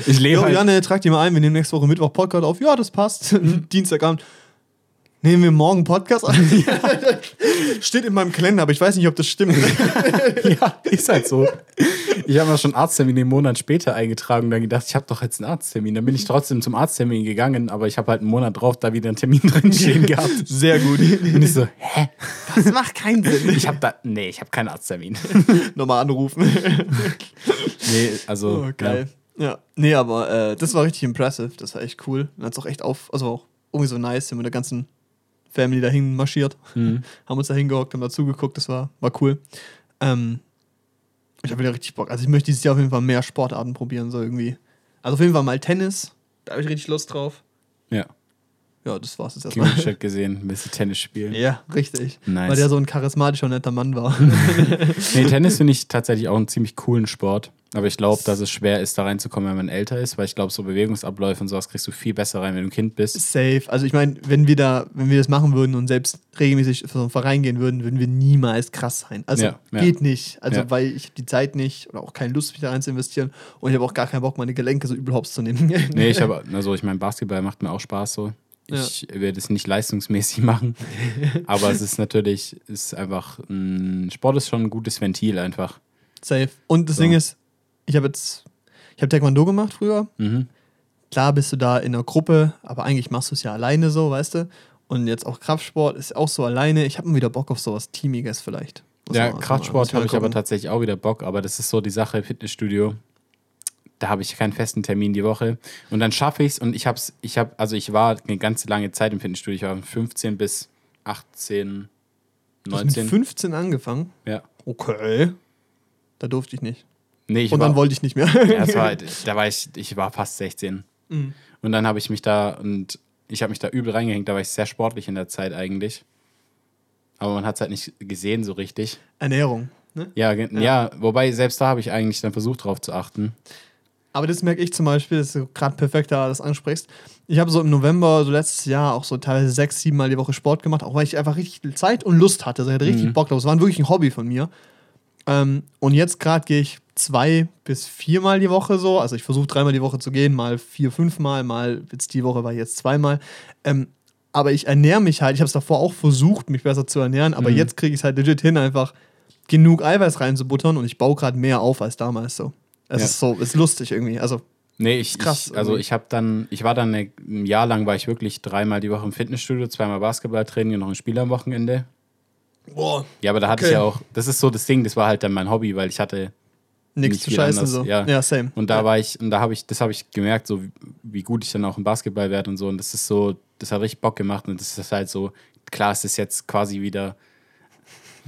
ich lebe Jo, halt, Janne, trag die mal ein, wir nehmen nächste Woche Mittwoch Podcast auf. Ja, das passt. Dienstagabend. Nehmen wir morgen Podcast auf? Steht in meinem Kalender, aber ich weiß nicht, ob das stimmt. ja, ist halt so. Ich habe mir schon Arzttermin einen Monat später eingetragen und dann gedacht, ich habe doch jetzt einen Arzttermin. Dann bin ich trotzdem zum Arzttermin gegangen, aber ich habe halt einen Monat drauf da wieder einen Termin drin stehen gehabt. Sehr gut. Und ich so, hä? Das macht keinen Sinn. Ich habe da, nee, ich habe keinen Arzttermin. Nochmal anrufen. Nee, also, Oh, geil. Ja. Nee, aber äh, das war richtig impressive. Das war echt cool. Und hat's auch echt auf, also auch irgendwie so nice, sind mit der ganzen Family dahin marschiert. Mhm. Haben uns da hingehockt, haben dazu geguckt, das war, war cool. Ähm, ich habe wieder richtig Bock. Also ich möchte dieses Jahr auf jeden Fall mehr Sportarten probieren, so irgendwie. Also auf jeden Fall mal Tennis. Da habe ich richtig Lust drauf. Ja, Ja, das war's jetzt erstmal. Chat gesehen, ein bisschen Tennis spielen. Ja, richtig. Nice. Weil der so ein charismatischer, netter Mann war. Nee, Tennis finde ich tatsächlich auch einen ziemlich coolen Sport. Aber ich glaube, dass es schwer ist, da reinzukommen, wenn man älter ist, weil ich glaube, so Bewegungsabläufe und sowas kriegst du viel besser rein, wenn du ein Kind bist. Safe. Also ich meine, wenn wir da, wenn wir das machen würden und selbst regelmäßig für so einen Verein gehen würden, würden wir niemals krass sein. Also Ja, ja. geht nicht. Also Ja. weil ich die Zeit nicht oder auch keine Lust, mich da rein zu investieren. Und ich habe auch gar keinen Bock, meine Gelenke so übel hops zu nehmen. Nee, ich habe, also ich meine, Basketball macht mir auch Spaß so. Ich werde es nicht leistungsmäßig machen, aber es ist natürlich, ist einfach, ein Sport ist schon ein gutes Ventil einfach. Safe. Und das So. Ding ist, ich habe jetzt, ich habe Taekwondo gemacht früher. Mhm. Klar bist du da in einer Gruppe, aber eigentlich machst du es ja alleine so, weißt du? Und jetzt auch Kraftsport ist auch so alleine. Ich habe mal wieder Bock auf sowas Teamiges vielleicht. Muss Ja, Kraftsport habe ich aber tatsächlich auch wieder Bock, aber das ist so die Sache, Fitnessstudio. Da habe ich keinen festen Termin die Woche. Und dann schaffe ich es und ich habe es, ich habe, also ich war eine ganz lange Zeit im Fitnessstudio. Ich war von 15 bis 18, Du hast mit 19. 15 angefangen. Ja. Okay. Da durfte ich nicht. Nee, ich Und war, dann wollte ich nicht mehr. ja, war, da war ich, ich war fast 16. Mhm. Und dann habe ich mich da und ich habe mich da übel reingehängt. Da war ich sehr sportlich in der Zeit eigentlich. aber man hat es halt nicht gesehen so richtig. Ernährung. Ne? Ja, ge- ja. wobei selbst da habe ich eigentlich dann versucht drauf zu achten. Aber das merke ich zum Beispiel, das ist gerade perfekt, da du das ansprichst. Ich habe so im November, so letztes Jahr, auch so teilweise sechs, sieben Mal die Woche Sport gemacht, auch weil ich einfach richtig viel Zeit und Lust hatte. Also ich hatte richtig Bock drauf. Es war wirklich ein Hobby von mir. Ähm, und jetzt gerade gehe ich zwei bis viermal die Woche so. Also ich versuche dreimal die Woche zu gehen, mal vier, fünfmal, mal jetzt die Woche war ich jetzt zweimal. Ähm, aber ich ernähre mich halt, ich habe es davor auch versucht, mich besser zu ernähren, aber jetzt kriege ich es halt legit hin, einfach genug Eiweiß reinzubuttern und ich baue gerade mehr auf als damals so. Es Ja. ist so, ist lustig irgendwie. Also, Nee, ich, krass ich also ich habe dann, ich war dann eine, ein Jahr lang war ich wirklich dreimal die Woche im Fitnessstudio, zweimal Basketballtraining und noch ein Spiel am Wochenende. boah, Ja, aber da hatte Okay. ich ja auch, das ist so das Ding, das war halt dann mein Hobby, weil ich hatte nichts Nicht zu scheißen anders, so. ja. ja same. Und da ja. war ich, und da habe ich, das habe ich gemerkt, so wie, wie gut ich dann auch im Basketball werde und so. Und das ist so, das hat richtig Bock gemacht. Und das ist halt so, klar, es ist jetzt quasi wieder.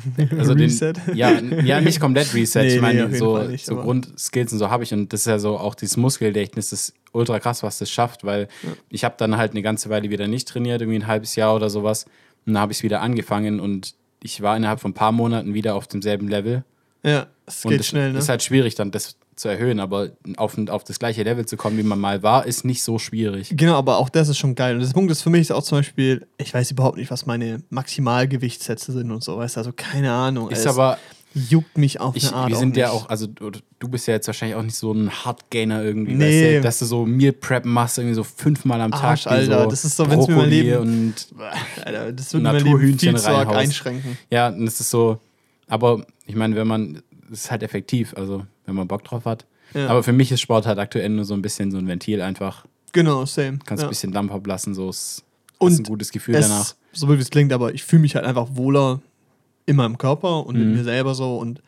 Also Reset? Den, ja, ja, nicht komplett Reset. Nee, ich nee, meine, jeden so, nicht, so Grundskills und so habe ich. Und das ist ja so auch dieses Muskelgedächtnis, das ist ultra krass, was das schafft, weil ich habe dann halt eine ganze Weile wieder nicht trainiert, irgendwie ein halbes Jahr oder sowas. Und dann habe ich es wieder angefangen und ich war innerhalb von ein paar Monaten wieder auf demselben Level. Ja, es geht schnell, ne? ist halt schwierig, dann das zu erhöhen, aber auf, auf das gleiche Level zu kommen, wie man mal war, ist nicht so schwierig. Genau, aber auch das ist schon geil. Und das Punkt ist für mich auch zum Beispiel, ich weiß überhaupt nicht, was meine Maximalgewichtssätze sind und so, weißt du, also keine Ahnung. Ist es aber, juckt mich auf ich, eine Art wir sind ja auch, also du, bist ja jetzt wahrscheinlich auch nicht so ein Hardgainer irgendwie, Nee. weißt du, dass du so Meal Prep machst, irgendwie so fünfmal am Tag. Arsch, wie Alter, so das ist so, wenn's mir mein Leben- und Alter, das wird mein Leben viel zu einschränken. ja, und es ist so, aber ich meine, wenn man, es ist halt effektiv, also wenn man Bock drauf hat. Ja. Aber für mich ist Sport halt aktuell nur so ein bisschen so ein Ventil einfach. Genau, same. Kannst ja. ein bisschen Dampf ablassen, so ist hast ein gutes Gefühl es, danach. So wie es klingt, aber ich fühle mich halt einfach wohler in meinem Körper und Mhm. mit mir selber so und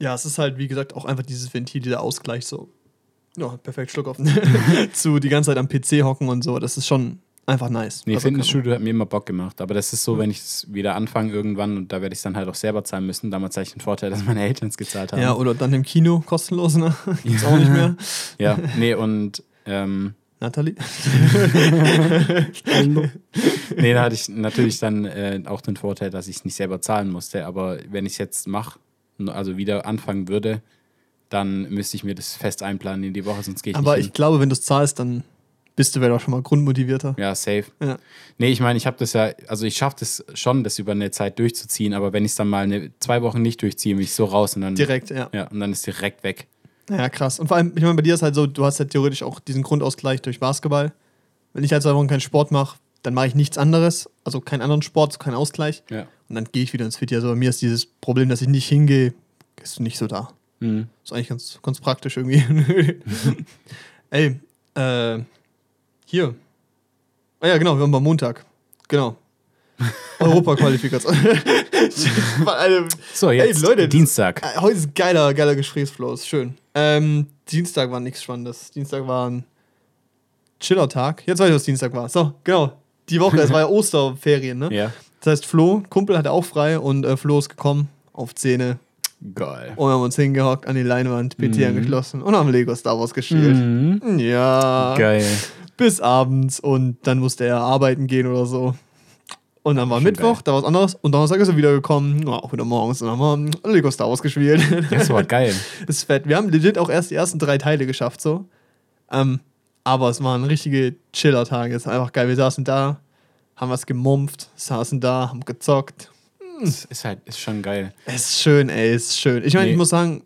ja, es ist halt, wie gesagt, auch einfach dieses Ventil, dieser Ausgleich so. Ja, perfekt, Schluck auf. zu die ganze Zeit am PC hocken und so. Das ist schon einfach nice. Nee, Also Fitnessstudio hat mir immer Bock gemacht. Aber das ist so, wenn ich es wieder anfange irgendwann und da werde ich es dann halt auch selber zahlen müssen. Damals hatte ich den Vorteil, dass meine Eltern es gezahlt haben. Ja, oder dann im Kino kostenlos, ne? Gibt's auch nicht mehr. Ja, nee, und ähm, Nathalie? nee, da hatte ich natürlich dann äh, auch den Vorteil, dass ich es nicht selber zahlen musste. Aber wenn ich es jetzt mache, also wieder anfangen würde, dann müsste ich mir das fest einplanen in die Woche, sonst gehe ich Aber nicht ich glaube, wenn du es zahlst, dann bist du vielleicht auch schon mal grundmotivierter. Ja, safe. Ja. Nee, ich meine, ich habe das ja, also ich schaffe das schon, das über eine Zeit durchzuziehen, aber wenn ich es dann mal eine, zwei Wochen nicht durchziehe, bin ich so raus und dann, Direkt, ja. ja, und dann ist direkt weg. Ja, krass. Und vor allem, ich meine, bei dir ist halt so, du hast ja theoretisch auch diesen Grundausgleich durch Basketball. Wenn ich halt zwei Wochen keinen Sport mache, dann mache ich nichts anderes, also keinen anderen Sport, keinen Ausgleich. Ja. Und dann gehe ich wieder ins Fit. Also bei mir ist dieses Problem, dass ich nicht hingehe, ist nicht so da. Mhm. Ist eigentlich ganz, ganz praktisch irgendwie. Ey, äh, hier. Ah ja, genau, wir haben am Montag. Genau. Europa-Qualifikation. So, jetzt Ey, Leute, Dienstag. äh, Heute ist geiler, geiler Gesprächsflow, ist schön. Ähm, Dienstag war nichts Spannendes. Dienstag war ein Chiller-Tag. Jetzt weiß ich, was Dienstag war. So, genau. Die Woche, es war ja Osterferien, ne? Ja. Das heißt, Flo, Kumpel hatte auch frei und äh, Flo ist gekommen auf Zähne Geil. und haben uns hingehockt an die Leinwand, PT Mhm. angeschlossen und haben Lego Star Wars gespielt. Mhm. Ja. Geil. Bis abends und dann musste er arbeiten gehen oder so. Und dann war Schon Mittwoch, geil. da war was anderes und Donnerstag ist er wiedergekommen, auch wieder morgens und dann haben wir Lego Star Wars gespielt. Das war geil. Das ist fett. Wir haben legit auch erst die ersten drei Teile geschafft, so. Ähm, aber es waren richtige Chiller-Tage. Es war einfach geil. Wir saßen da, haben was gemumpft, saßen da, haben gezockt. Das ist halt, ist schon geil. Es ist schön, ey, es ist schön. Ich meine, Nee. ich muss sagen,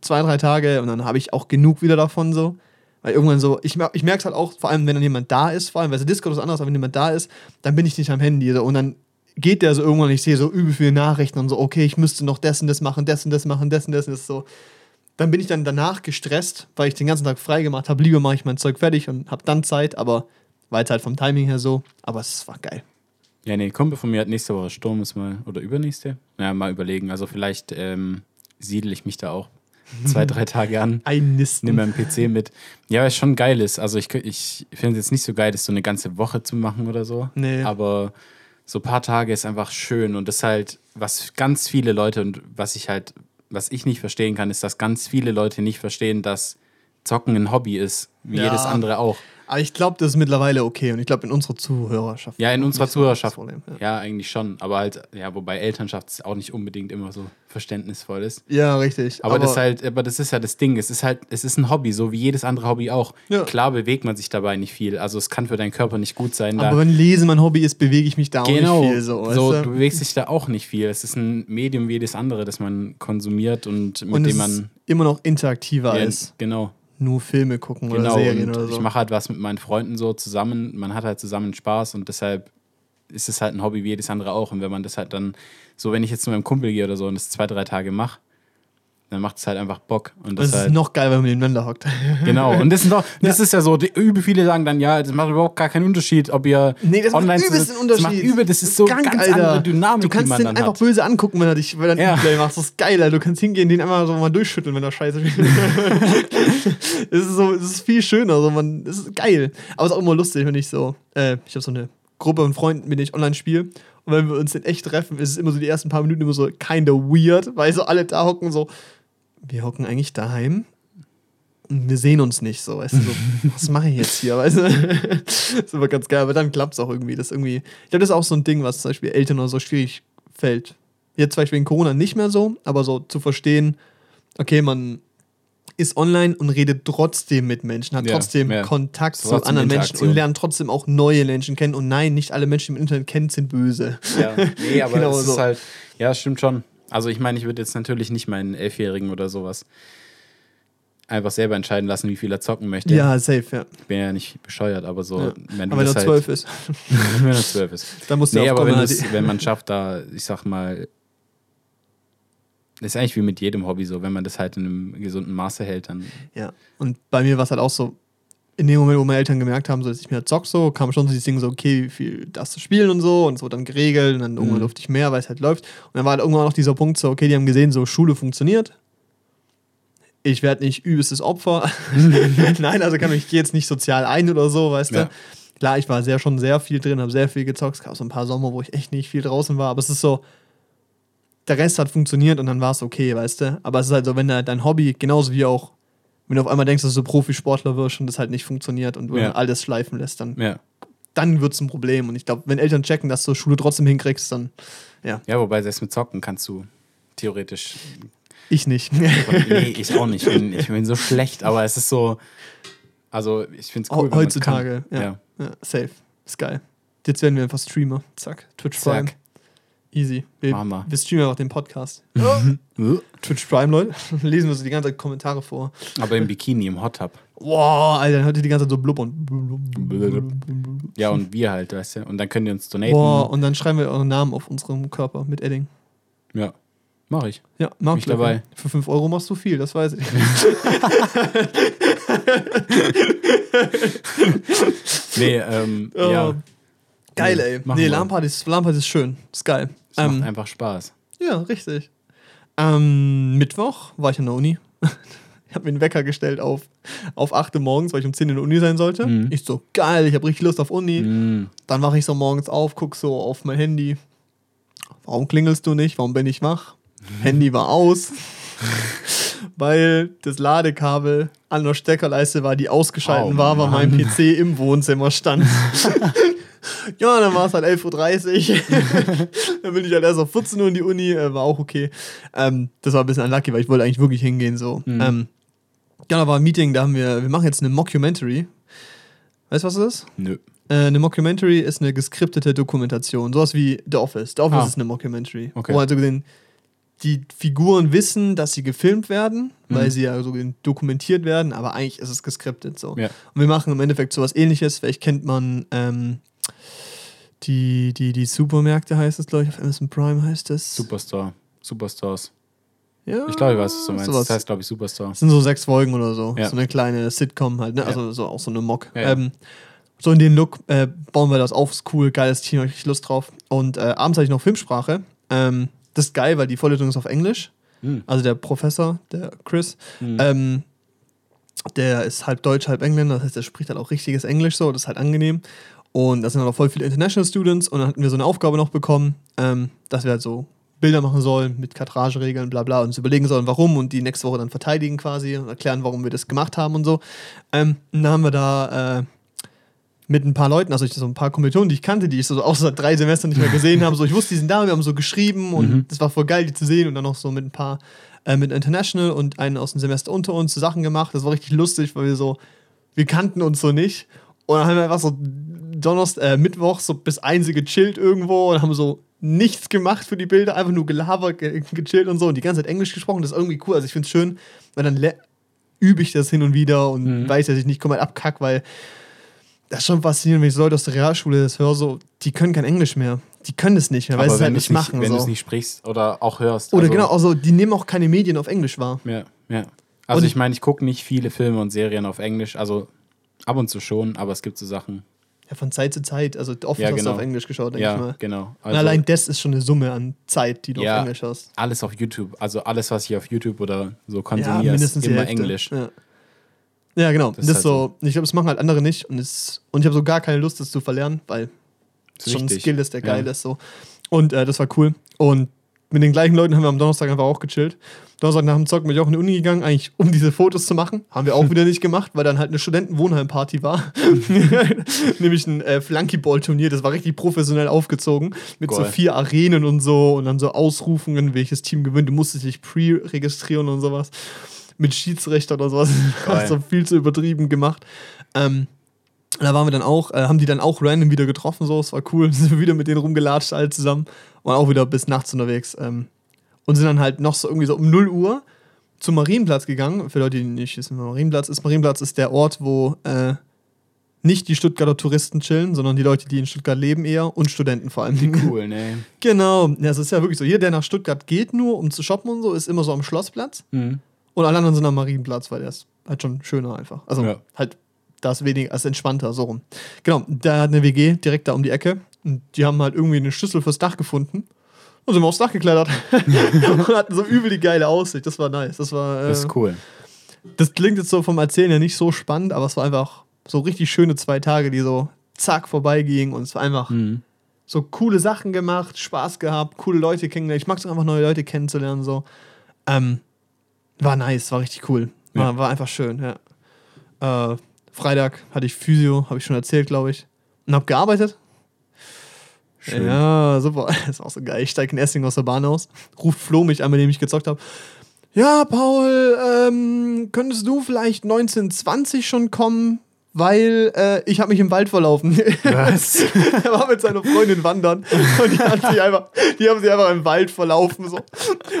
zwei, drei Tage und dann habe ich auch genug wieder davon so. Weil irgendwann so, ich, ich merke es halt auch, vor allem wenn dann jemand da ist, vor allem, weil es Discord ist anderes, aber wenn jemand da ist, dann bin ich nicht am Handy. So, und dann geht der so irgendwann, ich sehe so übel viele Nachrichten und so, okay, ich müsste noch das und das machen, das und das machen, das und das und so. Dann bin ich dann danach gestresst, weil ich den ganzen Tag frei gemacht habe. Lieber mache ich mein Zeug fertig und habe dann Zeit, aber war jetzt halt vom Timing her so. Aber es war geil. Ja, nee, Kumpel von mir hat nächste Woche Sturm, ist mal, oder übernächste? Ja, mal überlegen. Also vielleicht ähm, siedle ich mich da auch zwei, drei Tage an. Einnisten. Nimm meinen PC mit. Ja, weil es schon geil ist. Also ich, ich finde es jetzt nicht so geil, das so eine ganze Woche zu machen oder so. Nee. Aber so ein paar Tage ist einfach schön und das ist halt, was ganz viele Leute und was ich halt, was ich nicht verstehen kann, ist, dass ganz viele Leute nicht verstehen, dass Zocken ein Hobby ist, wie Ja. jedes andere auch. Aber ich glaube, das ist mittlerweile okay und ich glaube in unserer Zuhörerschaft. Ja, in auch unserer das Zuhörerschaft. Problem, Ja. Ja, eigentlich schon. Aber halt, ja, wobei Elternschaft auch nicht unbedingt immer so verständnisvoll ist. ja, richtig. Aber, das ist halt, aber das ist ja das Ding. Es ist halt, es ist ein Hobby, so wie jedes andere Hobby auch. Ja. Klar bewegt man sich dabei nicht viel. Also es kann für deinen Körper nicht gut sein. aber wenn Lesen mein Hobby ist, bewege ich mich da auch genau, nicht viel. So, so, du? bewegst dich da auch nicht viel. Es ist ein Medium wie jedes andere, das man konsumiert und mit und dem ist man immer noch interaktiver ja, als genau, nur Filme gucken genau. oder Serien und oder so. ich mache halt was mit meinen Freunden so zusammen. Man hat halt zusammen Spaß und deshalb ist es halt ein Hobby wie jedes andere auch. Und wenn man das halt dann, so wenn ich jetzt zu meinem Kumpel gehe oder so und das zwei, drei Tage mache, dann macht es halt einfach Bock. Und das es ist halt, noch geil, wenn man nebeneinander hockt. Genau, und das, sind doch, das ist ja so, die, übel viele sagen dann, ja, das macht überhaupt gar keinen Unterschied, ob ihr Nee, das online macht übelst einen Unterschied. Das macht übel, das ist so Krank, ganz Alter. andere Dynamik, Du kannst den einfach hat. böse angucken, wenn er dich, wenn er Ja. ja. Play macht. Das ist geil, Alter. Du kannst hingehen, den einfach so mal durchschütteln, wenn er scheiße spielt. Es ist so, es ist viel schöner. So, man, es ist geil. Aber es ist auch immer lustig, wenn ich so, äh, ich habe so eine Gruppe von Freunden, mit denen ich online spiele. Und wenn wir uns in echt treffen, ist es immer so die ersten paar Minuten immer so kinda weird, weil so alle da hocken so, wir hocken eigentlich daheim und wir sehen uns nicht so, weißt du, so, was mache ich jetzt hier, weißt du? das ist immer ganz geil, aber dann klappt es auch irgendwie. Das irgendwie, ich glaube, das ist auch so ein Ding, was zum Beispiel Eltern oder so schwierig fällt. Jetzt zum Beispiel in Corona nicht mehr so, aber so zu verstehen, okay, man ist online und redet trotzdem mit Menschen, hat Ja, trotzdem ja. Kontakt zu Trotzdem anderen Menschen und lernt trotzdem auch neue Menschen kennen. Und nein, nicht alle Menschen, die im Internet kennt, sind böse. Ja, nee, aber Genau es so. ist halt, ja, stimmt schon. Also ich meine, ich würde jetzt natürlich nicht meinen Elfjährigen oder sowas einfach selber entscheiden lassen, wie viel er zocken möchte. Ja, safe, ja. Ich bin ja nicht bescheuert, aber so, ja. wenn du Aber wenn er das zwölf halt, ist, wenn er zwölf ist. dann musst du Nee, auch aber wenn, du's- wenn man schafft, da, ich sag mal, ist eigentlich wie mit jedem Hobby so, wenn man das halt in einem gesunden Maße hält, dann Ja, und bei mir war es halt auch so, in dem Moment, wo meine Eltern gemerkt haben, so, dass ich mir zock so, kam schon so dieses Ding so, okay, wie viel darfst du spielen und so und es wurde dann geregelt und dann irgendwann Mhm. durfte ich mehr, weil es halt läuft. Und dann war halt irgendwann noch dieser Punkt so, okay, die haben gesehen, so Schule funktioniert. Ich werde nicht übelstes Opfer. Nein, also kann ich gehe jetzt nicht sozial ein oder so, weißt Ja. du. Klar, ich war sehr schon sehr viel drin, habe sehr viel gezockt. Es gab so ein paar Sommer, wo ich echt nicht viel draußen war, aber es ist so, der Rest hat funktioniert und dann war es okay, weißt du. Aber es ist halt so, wenn dein Hobby, genauso wie auch, wenn du auf einmal denkst, dass du Profisportler wirst und das halt nicht funktioniert und du Ja. alles schleifen lässt, dann, ja. dann wird es ein Problem. Und ich glaube, wenn Eltern checken, dass du Schule trotzdem hinkriegst, dann ja, Ja, wobei selbst mit Zocken kannst du theoretisch. ich nicht. nee, ich auch nicht. Ich bin, ich bin so schlecht, aber es ist so. Also, ich finde es cool. Heutzutage, ja. ja. Safe. Ist geil. Jetzt werden wir einfach Streamer. Zack. Twitch Prime. Zack. Easy. Wir, Machen wir. wir streamen einfach den Podcast. Twitch Prime, Leute. Lesen wir so die ganze Zeit Kommentare vor. Aber im Bikini, im Hot Tub. Wow, Alter, dann hört ihr die ganze Zeit so blubbern. Ja, und wir halt, weißt du. Und dann könnt ihr uns donaten. Boah, und dann schreiben wir euren Namen auf unserem Körper mit Edding. Ja, mach ich. Ja, Mark ich dabei. Für 5 Euro machst du viel, das weiß ich. Nee, ähm, Oh, ja. Geil, ey. machen Nee. LAN-Party ist, ist schön. Ist geil. Es macht Ähm, einfach Spaß. ja, richtig. Ähm, Mittwoch war ich an der Uni. ich habe mir einen Wecker gestellt auf, auf 8 Uhr morgens, weil ich um 10 in der Uni sein sollte. Mhm. Ich so, geil, ich habe richtig Lust auf Uni. Mm. Dann wache ich so morgens auf, guck so auf mein Handy. Warum klingelst du nicht? Warum bin ich wach? Handy war aus. Weil das Ladekabel an der Steckerleiste war, die ausgeschaltet Oh, war, weil mein. PC im Wohnzimmer stand. ja, dann war es halt 11.30 Uhr. dann bin ich halt erst auf 14 Uhr in die Uni, äh, war auch okay. Ähm, das war ein bisschen unlucky, weil ich wollte eigentlich wirklich hingehen. So. Mhm. Ähm, ja, da war ein Meeting, da haben wir, wir machen jetzt eine Mockumentary. Weißt du, was das ist? Nö. Äh, eine Mockumentary ist eine geskriptete Dokumentation, sowas wie The Office. The Office Ah. ist eine Mockumentary. Okay. Wo halt so gesehen die Figuren wissen, dass sie gefilmt werden, Mhm. weil sie ja so gesehen dokumentiert werden, aber eigentlich ist es geskriptet so. Ja. Und wir machen im Endeffekt sowas ähnliches. Vielleicht kennt man ähm, die, die, die Supermärkte, heißt es, glaube ich, auf Amazon Prime heißt es. Superstore. Superstores. Ja, Ich glaube, ich weiß, was du meinst. sowas. Das heißt, glaube ich, Superstore. Das sind so sechs Folgen oder so. Ja. So eine kleine Sitcom halt, ne? Ja. Also so auch so eine Mock. Ja, ja. Ähm, so in den Look äh, bauen wir das auf. Ist cool, geiles Team, hab ich Lust drauf. Und äh, abends habe ich noch Filmsprache. Ähm, das ist geil, weil die Vorlesung ist auf Englisch. Hm. Also der Professor, der Chris, Hm. ähm, der ist halb Deutsch, halb Engländer. Das heißt, der spricht halt auch richtiges Englisch so. Das ist halt angenehm. Und da sind dann auch voll viele International Students. Und dann hatten wir so eine Aufgabe noch bekommen, ähm, dass wir halt so Bilder machen sollen mit Kadrageregeln, bla bla, und uns überlegen sollen, warum und die nächste Woche dann verteidigen quasi und erklären, warum wir das gemacht haben und so. Ähm, und dann haben wir da äh, mit ein paar Leuten, also ich, so ein paar Kommilitonen, die ich kannte, die ich so auch seit drei Semestern nicht mehr gesehen habe. So, ich wusste, die sind da, wir haben so geschrieben und das war voll geil, die zu sehen und dann noch so mit ein paar äh, mit International und einen aus dem Semester unter uns so Sachen gemacht. Das war richtig lustig, weil wir so, wir kannten uns so nicht. Und dann haben wir einfach so Donnerstag, äh, Mittwoch so bis einzige gechillt irgendwo und haben so nichts gemacht für die Bilder, einfach nur gelabert, ge gechillt und so und die ganze Zeit Englisch gesprochen. Das ist irgendwie cool. Also ich finde es schön, weil dann übe ich das hin und wieder und mhm. weiß, dass ich nicht komplett abkack, weil das ist schon faszinierend, wenn ich so Leute aus der Realschule das höre, so, die können kein Englisch mehr. Die können das nicht mehr, weil sie es halt nicht machen. Wenn so. du es nicht sprichst oder auch hörst. Oder also genau, also die nehmen auch keine Medien auf Englisch wahr. Ja, ja. Also und ich meine, ich gucke nicht viele Filme und Serien auf Englisch, also ab und zu schon, aber es gibt so Sachen. Ja, von Zeit zu Zeit. Also oft ja, hast genau. du auf Englisch geschaut, denke ja, ich mal. genau. Also, und allein das ist schon eine Summe an Zeit, die du ja, auf Englisch hast. Alles auf YouTube. Also alles, was ich auf YouTube oder so konsumiere, ja, ist immer Englisch. Ja. Ja, genau. Das, das ist halt so, ich glaube, das machen halt andere nicht und, es, und ich habe so gar keine Lust, das zu verlernen, weil es schon ein Skill ist, der geil ist. So. Und äh, das war cool. Und mit den gleichen Leuten haben wir am Donnerstag einfach auch gechillt. Donnerstag nach dem Zocken bin ich auch in die Uni gegangen, eigentlich um diese Fotos zu machen. Haben wir auch wieder nicht gemacht, weil dann halt eine Studentenwohnheimparty war. Nämlich ein äh, Flunkyball-Turnier, das war richtig professionell aufgezogen. Mit Goal. so vier Arenen und so und dann so Ausrufungen, welches Team gewinnt. Du musstest dich pre-registrieren und sowas mit Schiedsrichter oder sowas. so viel zu übertrieben gemacht. Ähm, da waren wir dann auch, äh, haben die dann auch random wieder getroffen, so, es war cool, sind wir wieder mit denen rumgelatscht, alle zusammen, waren auch wieder bis nachts unterwegs ähm, und sind dann halt noch so irgendwie so um 0 Uhr zum Marienplatz gegangen. Für Leute, die nicht wissen, Marienplatz ist, Marienplatz ist der Ort, wo äh, nicht die Stuttgarter Touristen chillen, sondern die Leute, die in Stuttgart leben eher und Studenten vor allem. Wie cool, ne? Genau, ja, es ist ja wirklich so, jeder, der nach Stuttgart geht nur, um zu shoppen und so, ist immer so am Schlossplatz. Mhm. Und alle anderen sind am Marienplatz, weil der ist halt schon schöner einfach. Also ja. halt, da ist weniger, also entspannter, so rum. Genau, der hat eine WG direkt da um die Ecke. Und die haben halt irgendwie eine Schlüssel fürs Dach gefunden. Und sind wir aufs Dach geklettert. und hatten so übel die geile Aussicht. Das war nice. Das war. Äh, das ist cool. Das klingt jetzt so vom Erzählen ja nicht so spannend, aber es war einfach so richtig schöne zwei Tage, die so zack vorbeigingen. Und es war einfach mhm. so coole Sachen gemacht, Spaß gehabt, coole Leute kennengelernt. Ich mag es einfach, neue Leute kennenzulernen. So. Ähm, war nice, war richtig cool. War, ja. war einfach schön, ja. Äh, Freitag hatte ich Physio, habe ich schon erzählt, glaube ich. Und habe gearbeitet. Schön. Ja, super. Das ist auch so geil. Ich steige in Essing aus der Bahn aus, ruft Flo mich an, mit dem ich gezockt habe. Ja, Paul, ähm, könntest du vielleicht 1920 schon kommen? weil äh, ich habe mich im Wald verlaufen. Was? er war mit seiner Freundin wandern und die, hat sich einfach, die haben sich einfach im Wald verlaufen. So.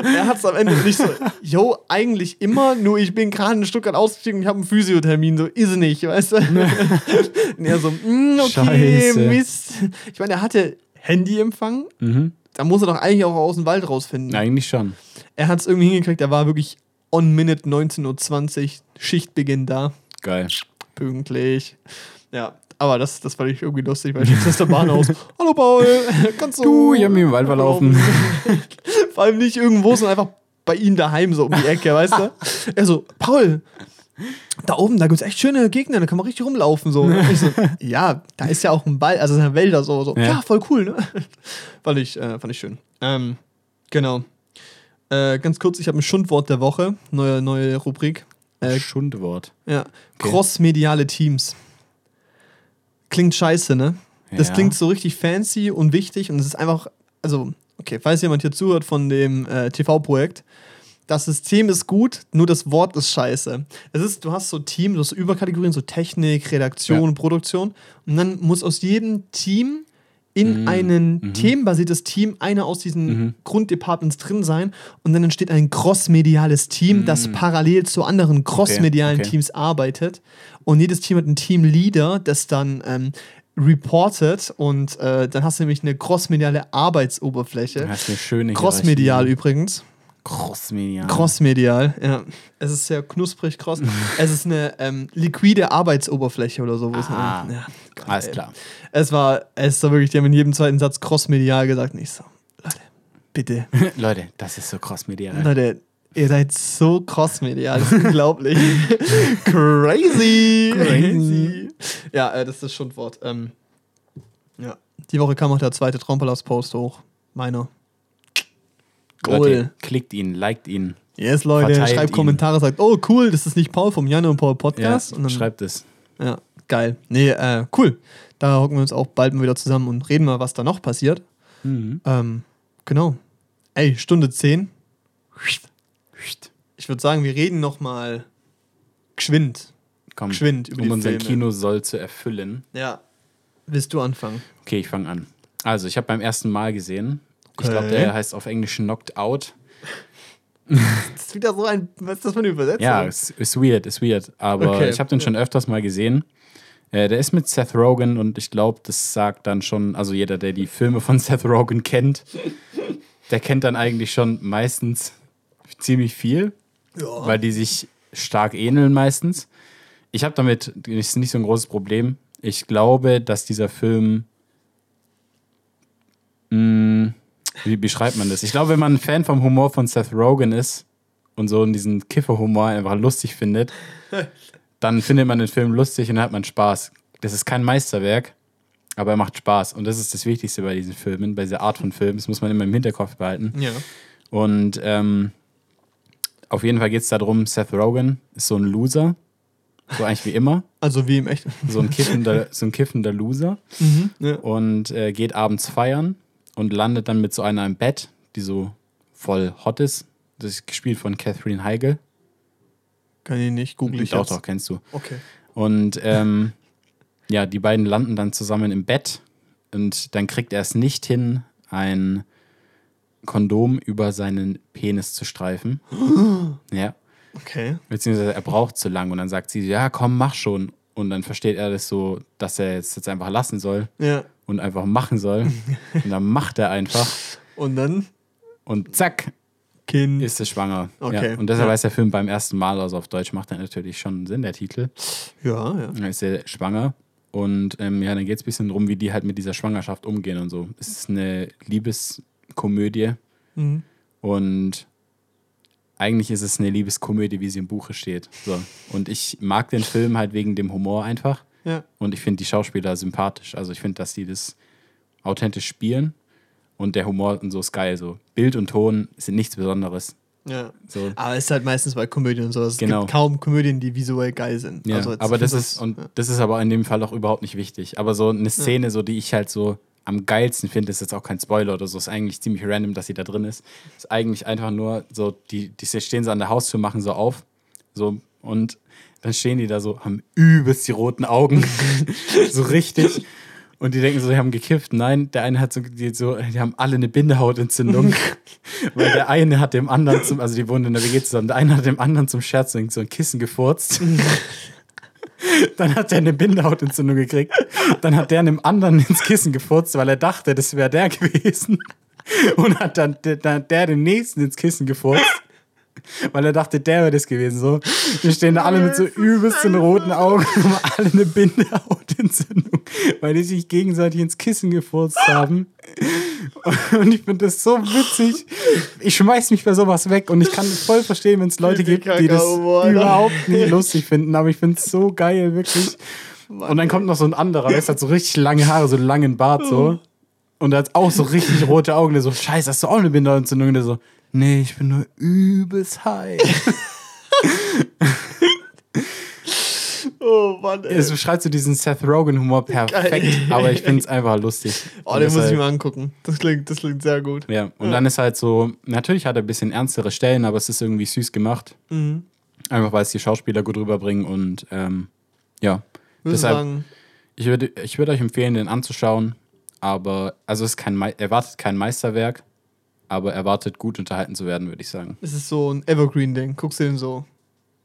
Er hat es am Ende nicht so, yo, eigentlich immer, nur ich bin gerade ein Stück ausgestiegen und ich habe einen Physiothermin, so ist nicht, weißt du? und er so, mm, okay, Scheiße. Mist. Ich meine, er hatte Handyempfang. Mhm. Da muss er doch eigentlich auch aus dem Wald rausfinden. Eigentlich schon. Er hat es irgendwie hingekriegt, er war wirklich on Minute 19.20 Uhr, Schichtbeginn da. Geil pünktlich. Ja, aber das, das fand ich irgendwie lustig, weil ich jetzt aus der Bahn aus. Hallo Paul, kannst du. Du, ich hab mich im Wald verlaufen. Vor allem nicht irgendwo, sondern einfach bei ihm daheim, so um die Ecke, weißt du? Er so, Paul, da oben, da gibt es echt schöne Gegner, da kann man richtig rumlaufen. So. So, ja, da ist ja auch ein Wald, also sind Wälder so. so. Ja. ja. voll cool, ne? fand, ich, äh, fand ich schön. Ähm, genau. Äh, ganz kurz, ich habe ein Schundwort der Woche, neue, neue Rubrik. Äh, Schundwort. Ja. Okay. Crossmediale Teams. Klingt scheiße, ne? Das ja. klingt so richtig fancy und wichtig und es ist einfach, also, okay, falls jemand hier zuhört von dem äh, TV-Projekt, das System ist gut, nur das Wort ist scheiße. Es ist, du hast so Team, du hast Überkategorien, so Technik, Redaktion, ja. Produktion und dann muss aus jedem Team in mhm. ein mhm. themenbasiertes Team einer aus diesen mhm. Grunddepartments drin sein und dann entsteht ein crossmediales Team, mhm. das parallel zu anderen crossmedialen okay. okay. Teams arbeitet und jedes Team hat einen Teamleader, das dann ähm, reportet und äh, dann hast du nämlich eine crossmediale Arbeitsoberfläche. Das ist eine schöne Crossmedial übrigens. Crossmedial. Crossmedial, ja. Es ist sehr knusprig cross. es ist eine ähm, liquide Arbeitsoberfläche oder so. Ah, ja, alles klar. Es war, es war wirklich, die haben in jedem zweiten Satz crossmedial gesagt. Nicht so, Leute, bitte. Leute, das ist so crossmedial. Leute, ihr seid so crossmedial. Das ist unglaublich. Crazy. Crazy. Ja, äh, das ist das Schundwort. Ähm, ja. Die Woche kam auch der zweite Traumpalast-Post hoch. Meiner. Cool. Leute, klickt ihn, liked ihn. Yes, Leute, schreibt ihn. Kommentare, sagt, oh cool, das ist nicht Paul vom Jan und Paul Podcast. Ja, und dann, schreibt es. Ja, Geil. Nee, äh, cool. Da hocken wir uns auch bald mal wieder zusammen und reden mal, was da noch passiert. Mhm. Ähm, genau. Ey, Stunde 10. Ich würde sagen, wir reden noch mal geschwind. Komm, Geschwind über um die unser Filme. Kino soll zu erfüllen. Ja. Willst du anfangen? Okay, ich fange an. Also, ich habe beim ersten Mal gesehen. Ich Okay. glaube, der heißt auf Englisch Knocked Out. Das ist wieder so ein. Was ist das für eine Übersetzung? Ja, ist, ist weird, ist weird. Aber Okay, ich habe den schon öfters mal gesehen. Äh, der ist mit Seth Rogen und ich glaube, das sagt dann schon, also jeder, der die Filme von Seth Rogen kennt, der kennt dann eigentlich schon meistens ziemlich viel, Ja. weil die sich stark ähneln meistens. Ich habe damit ist nicht so ein großes Problem. Ich glaube, dass dieser Film. Mh, wie beschreibt man das? Ich glaube, wenn man ein Fan vom Humor von Seth Rogen ist und so diesen Kifferhumor einfach lustig findet, dann findet man den Film lustig und dann hat man Spaß. Das ist kein Meisterwerk, aber er macht Spaß. Und das ist das Wichtigste bei diesen Filmen, bei dieser Art von Film. Das muss man immer im Hinterkopf behalten. ja. Und ähm, auf jeden Fall geht es darum, Seth Rogen ist so ein Loser. So eigentlich wie immer. Also wie im Echt. So ein kiffender, so ein kiffender Loser. Ja. Und äh, geht abends feiern und landet dann mit so einer im Bett, die so voll hot ist. Das ist gespielt von Catherine Heigl. Kann ich nicht. Google ich Doch, jetzt. doch, kennst du. Okay. Und ähm, ja, die beiden landen dann zusammen im Bett und dann kriegt er es nicht hin, ein Kondom über seinen Penis zu streifen. ja, Okay. beziehungsweise er braucht zu lang und dann sagt sie, ja, komm, mach schon. Und dann versteht er das so, dass er es jetzt einfach lassen soll Ja. Und einfach machen soll. und dann macht er einfach Und dann und zack, Kind. ist es schwanger. Okay. Ja. Und deshalb Ja. heißt der Film beim ersten Mal, also auf Deutsch macht er natürlich schon Sinn, der Titel. Ja, ja. Dann ist er schwanger. Und ähm, ja, dann geht es ein bisschen darum, wie die halt mit dieser Schwangerschaft umgehen und so. Es ist eine Liebeskomödie Mhm. und eigentlich ist es eine Liebeskomödie, wie sie im Buche steht. So. Und ich mag den Film halt wegen dem Humor einfach. Ja. Und ich finde die Schauspieler sympathisch. Also ich finde, dass die das authentisch spielen. Und der Humor und so ist geil. So Bild und Ton sind nichts Besonderes. Ja. So. Aber es ist halt meistens bei Komödien und so. Es Genau. gibt kaum Komödien, die visuell geil sind. Ja, also aber das ist, und ja. das ist aber in dem Fall auch überhaupt nicht wichtig. Aber so eine Szene, so die ich halt so am geilsten finde, ist jetzt auch kein Spoiler oder so, ist eigentlich ziemlich random, dass sie da drin ist. Ist eigentlich einfach nur so, die, die stehen so an der Haustür, machen so auf, so und dann stehen die da so, haben übelst die roten Augen, so richtig. Und die denken so, die haben gekifft. Nein, der eine hat so, die, so, die haben alle eine Bindehautentzündung. weil der eine hat dem anderen zum, also die wohnen in der WG zusammen, der eine hat dem anderen zum Scherz so ein Kissen gefurzt. Dann hat er eine Bindehautentzündung gekriegt. Dann hat der einem anderen ins Kissen gefurzt, weil er dachte, das wäre der gewesen. Und hat dann der, der, der den nächsten ins Kissen gefurzt, weil er dachte, der wäre das gewesen. So, wir stehen da alle mit so übelsten roten Augen und haben alle eine Bindehautentzündung, weil die sich gegenseitig ins Kissen gefurzt haben. Und ich finde das so witzig. Ich schmeiß mich bei sowas weg und ich kann voll verstehen, wenn es Leute gibt, die das Alter. überhaupt nicht lustig finden. Aber ich finde es so geil, wirklich. Und dann kommt noch so ein anderer, der hat so richtig lange Haare, so einen langen Bart so. Und der hat auch so richtig rote Augen. Der so, scheiße, hast du auch eine Bindehautentzündung? Und der so, nee, ich bin nur übelst high. Oh Mann, ey. Es beschreibt so diesen Seth Rogen-Humor perfekt, Geil. aber ich finde es einfach lustig. Oh, Und den muss ich deshalb- mir angucken. Das klingt, das klingt sehr gut. Ja, und dann ist halt so, natürlich hat er ein bisschen ernstere Stellen, aber es ist irgendwie süß gemacht. Mhm. Einfach weil es die Schauspieler gut rüberbringen und ähm, ja. Würde Deshalb, sagen, ich würde ich würd euch empfehlen, den anzuschauen, aber, also es ist kein, erwartet kein Meisterwerk, aber erwartet gut unterhalten zu werden, würde ich sagen. es ist so ein Evergreen-Ding. Guckst du den so.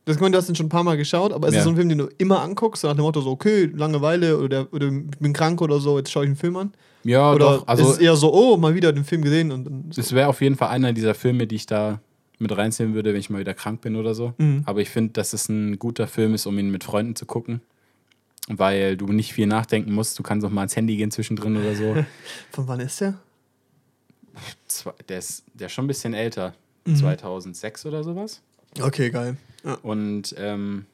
Das ich meine, du hast den schon ein paar Mal geschaut, aber es Ja. ist so ein Film, den du immer anguckst, nach dem Motto so, okay, Langeweile oder, oder ich bin krank oder so, jetzt schaue ich einen Film an. Ja, Oder doch, also ist es eher so, oh, mal wieder den Film gesehen und dann so. es wäre auf jeden Fall einer dieser Filme, die ich da mit reinziehen würde, wenn ich mal wieder krank bin oder so. Mhm. Aber ich finde, dass es ein guter Film ist, um ihn mit Freunden zu gucken. Weil du nicht viel nachdenken musst. Du kannst auch mal ans Handy gehen zwischendrin oder so. Von wann ist der? Der, ist, der ist schon ein bisschen älter. Mhm. 2006 oder sowas. Okay, geil. Ja. Und ähm,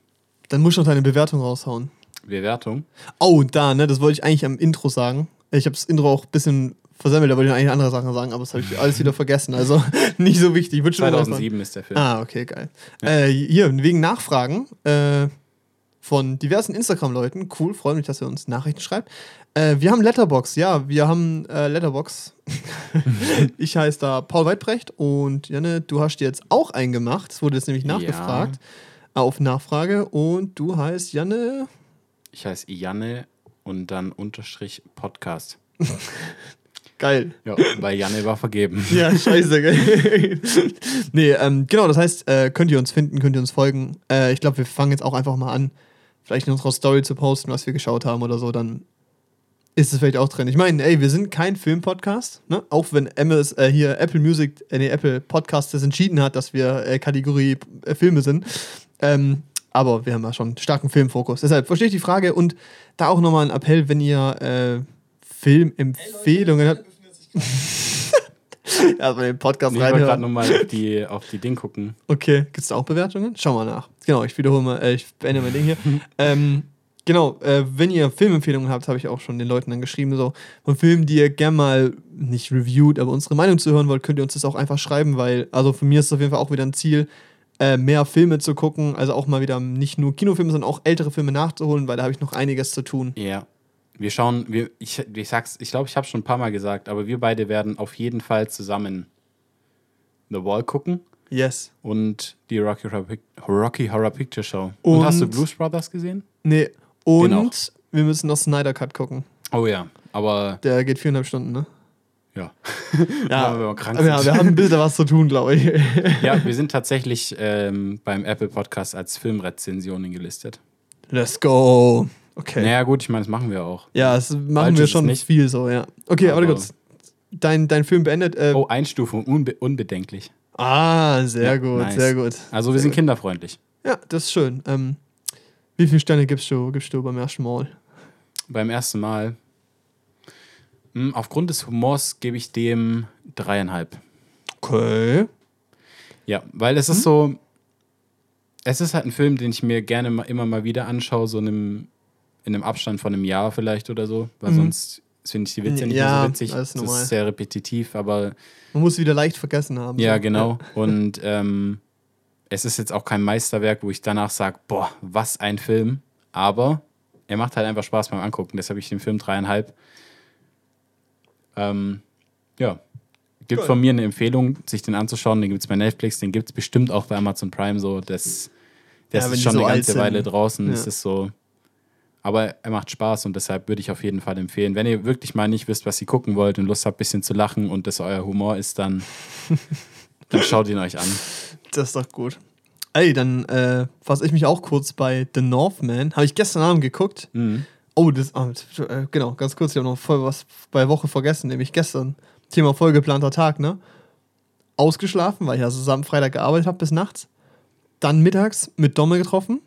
Dann musst du noch deine Bewertung raushauen. Bewertung. Oh, da, ne, das wollte ich eigentlich am Intro sagen. Ich habe das Intro auch ein bisschen versemmelt, da wollte ich eigentlich andere Sachen sagen, aber das habe ich alles wieder vergessen. Also nicht so wichtig. Ich würd schon mal 2007 ist der Film. Ah, okay, geil. Äh, hier, wegen Nachfragen. Äh, von diversen Instagram-Leuten. Cool, freue mich, dass ihr uns Nachrichten schreibt. Äh, wir haben Letterbox, ja, wir haben äh, Letterbox. ich heiße da Paul Weidbrecht und Janne, du hast dir jetzt auch einen gemacht. Es wurde jetzt nämlich nachgefragt. Ja. Auf Nachfrage. Und du heißt Janne. Ich heiße Janne und dann Unterstrich Podcast. Geil. Ja, weil Janne war vergeben. Ja, scheiße, gell? nee, ähm, genau, das heißt, äh, könnt ihr uns finden, könnt ihr uns folgen. Äh, ich glaube, wir fangen jetzt auch einfach mal an, vielleicht in unserer Story zu posten, was wir geschaut haben oder so, dann ist es vielleicht auch drin. Ich meine, ey, wir sind kein Filmpodcast, ne? Auch wenn MS, äh, hier Apple Music, äh, nee, Apple Podcast das entschieden hat, dass wir äh, Kategorie äh, Filme sind. Ähm, aber wir haben ja schon einen starken Filmfokus. Deshalb verstehe ich die Frage und da auch nochmal ein Appell, wenn ihr äh, Filmempfehlungen habt. also den Podcast nee, Ich wollte gerade nochmal auf die, auf die Ding gucken. Okay, gibt es da auch Bewertungen? Schau mal nach. Genau, ich wiederhole mal, äh, ich beende mein Ding hier. ähm, genau, äh, wenn ihr Filmempfehlungen habt, habe ich auch schon den Leuten dann geschrieben, so von Filmen, die ihr gerne mal nicht reviewed, aber unsere Meinung zu hören wollt, könnt ihr uns das auch einfach schreiben, weil, also für mich ist es auf jeden Fall auch wieder ein Ziel, äh, mehr Filme zu gucken, also auch mal wieder nicht nur Kinofilme, sondern auch ältere Filme nachzuholen, weil da habe ich noch einiges zu tun. Ja. Wir schauen, wir, ich, ich sag's, ich glaube, ich habe schon ein paar Mal gesagt, aber wir beide werden auf jeden Fall zusammen The Wall gucken. Yes. Und die Rocky Horror, Rocky Horror Picture Show. Und, und, hast du Blues Brothers gesehen? Nee. Und wir müssen noch Snyder Cut gucken. Oh ja, aber. Der geht viereinhalb Stunden, ne? Ja. ja, wir, ja wir haben ein bisschen was zu tun, glaube ich. ja, wir sind tatsächlich ähm, beim Apple Podcast als Filmrezensionen gelistet. Let's go. Okay. Naja, gut, ich meine, das machen wir auch. Ja, das machen Falsch wir schon nicht viel so, ja. Okay, aber, aber kurz. Dein, dein Film beendet. Äh oh, Einstufung, unbe unbedenklich. Ah, sehr ja, gut, nice. sehr gut. Also, wir sind kinderfreundlich. Ja, das ist schön. Ähm, wie viele Sterne gibst du, gibst du beim ersten Mal? Beim ersten Mal? Hm, aufgrund des Humors gebe ich dem dreieinhalb. Okay. Ja, weil es hm? ist so. Es ist halt ein Film, den ich mir gerne immer mal wieder anschaue, so in einem, in einem Abstand von einem Jahr vielleicht oder so, weil mhm. sonst finde ich die Witze nicht ja, mehr so witzig. Das ist, das ist sehr repetitiv, aber. Man muss wieder leicht vergessen haben. Ja, so. genau. Und ähm, es ist jetzt auch kein Meisterwerk, wo ich danach sage, boah, was ein Film. Aber er macht halt einfach Spaß beim Angucken. Deshalb habe ich den Film dreieinhalb. Ähm, ja. Gibt cool. von mir eine Empfehlung, sich den anzuschauen. Den gibt es bei Netflix, den gibt es bestimmt auch bei Amazon Prime so. Das, das ja, ist schon so eine ganze Weile draußen. Ja. ist so. Aber er macht Spaß und deshalb würde ich auf jeden Fall empfehlen. Wenn ihr wirklich mal nicht wisst, was ihr gucken wollt und Lust habt, ein bisschen zu lachen und das euer Humor ist, dann, dann schaut ihn euch an. Das ist doch gut. Ey, dann äh, fasse ich mich auch kurz bei The Northman. Habe ich gestern Abend geguckt. Mhm. Oh, das, oh, genau, ganz kurz, ich habe noch voll was bei Woche vergessen, nämlich gestern. Thema vollgeplanter Tag, ne? Ausgeschlafen, weil ich also zusammen Freitag gearbeitet habe bis nachts. Dann mittags mit Dommel getroffen.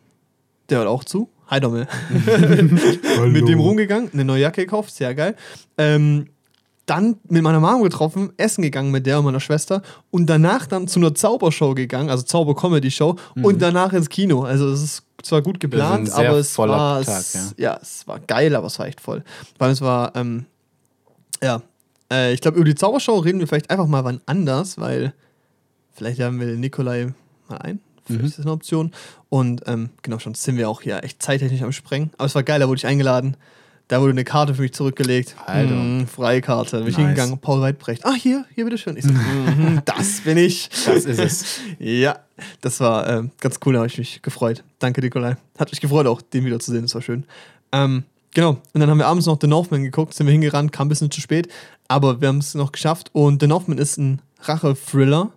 Der hört auch zu. Hi Dommel. mit dem rumgegangen, eine neue Jacke gekauft, sehr geil. Ähm, dann mit meiner Mom getroffen, essen gegangen mit der und meiner Schwester und danach dann zu einer Zaubershow gegangen, also Zauber-Comedy-Show mhm. und danach ins Kino. Also es ist zwar gut geplant, aber es war, Tag, ja. ja. es war geil, aber es war echt voll. Weil es war, ähm, ja, äh, ich glaube, über die Zaubershow reden wir vielleicht einfach mal wann anders, weil vielleicht haben wir Nikolai mal ein. Vielleicht mhm. ist das eine Option. Und ähm, genau, schon sind wir auch hier echt zeittechnisch am Sprengen. Aber es war geil, da wurde ich eingeladen. Da wurde eine Karte für mich zurückgelegt. Alter. Mm, Freikarte. Da bin ich nice. hingegangen. Paul Weidbrecht. Ah, hier, hier, bitteschön. Ich so, mm, das bin ich. Das ist es. ja, das war äh, ganz cool. Da habe ich mich gefreut. Danke, Nikolai. Hat mich gefreut, auch den wiederzusehen. Das war schön. Ähm, genau. Und dann haben wir abends noch The Northman geguckt. Sind wir hingerannt, kam ein bisschen zu spät. Aber wir haben es noch geschafft. Und The Northman ist ein Rache-Thriller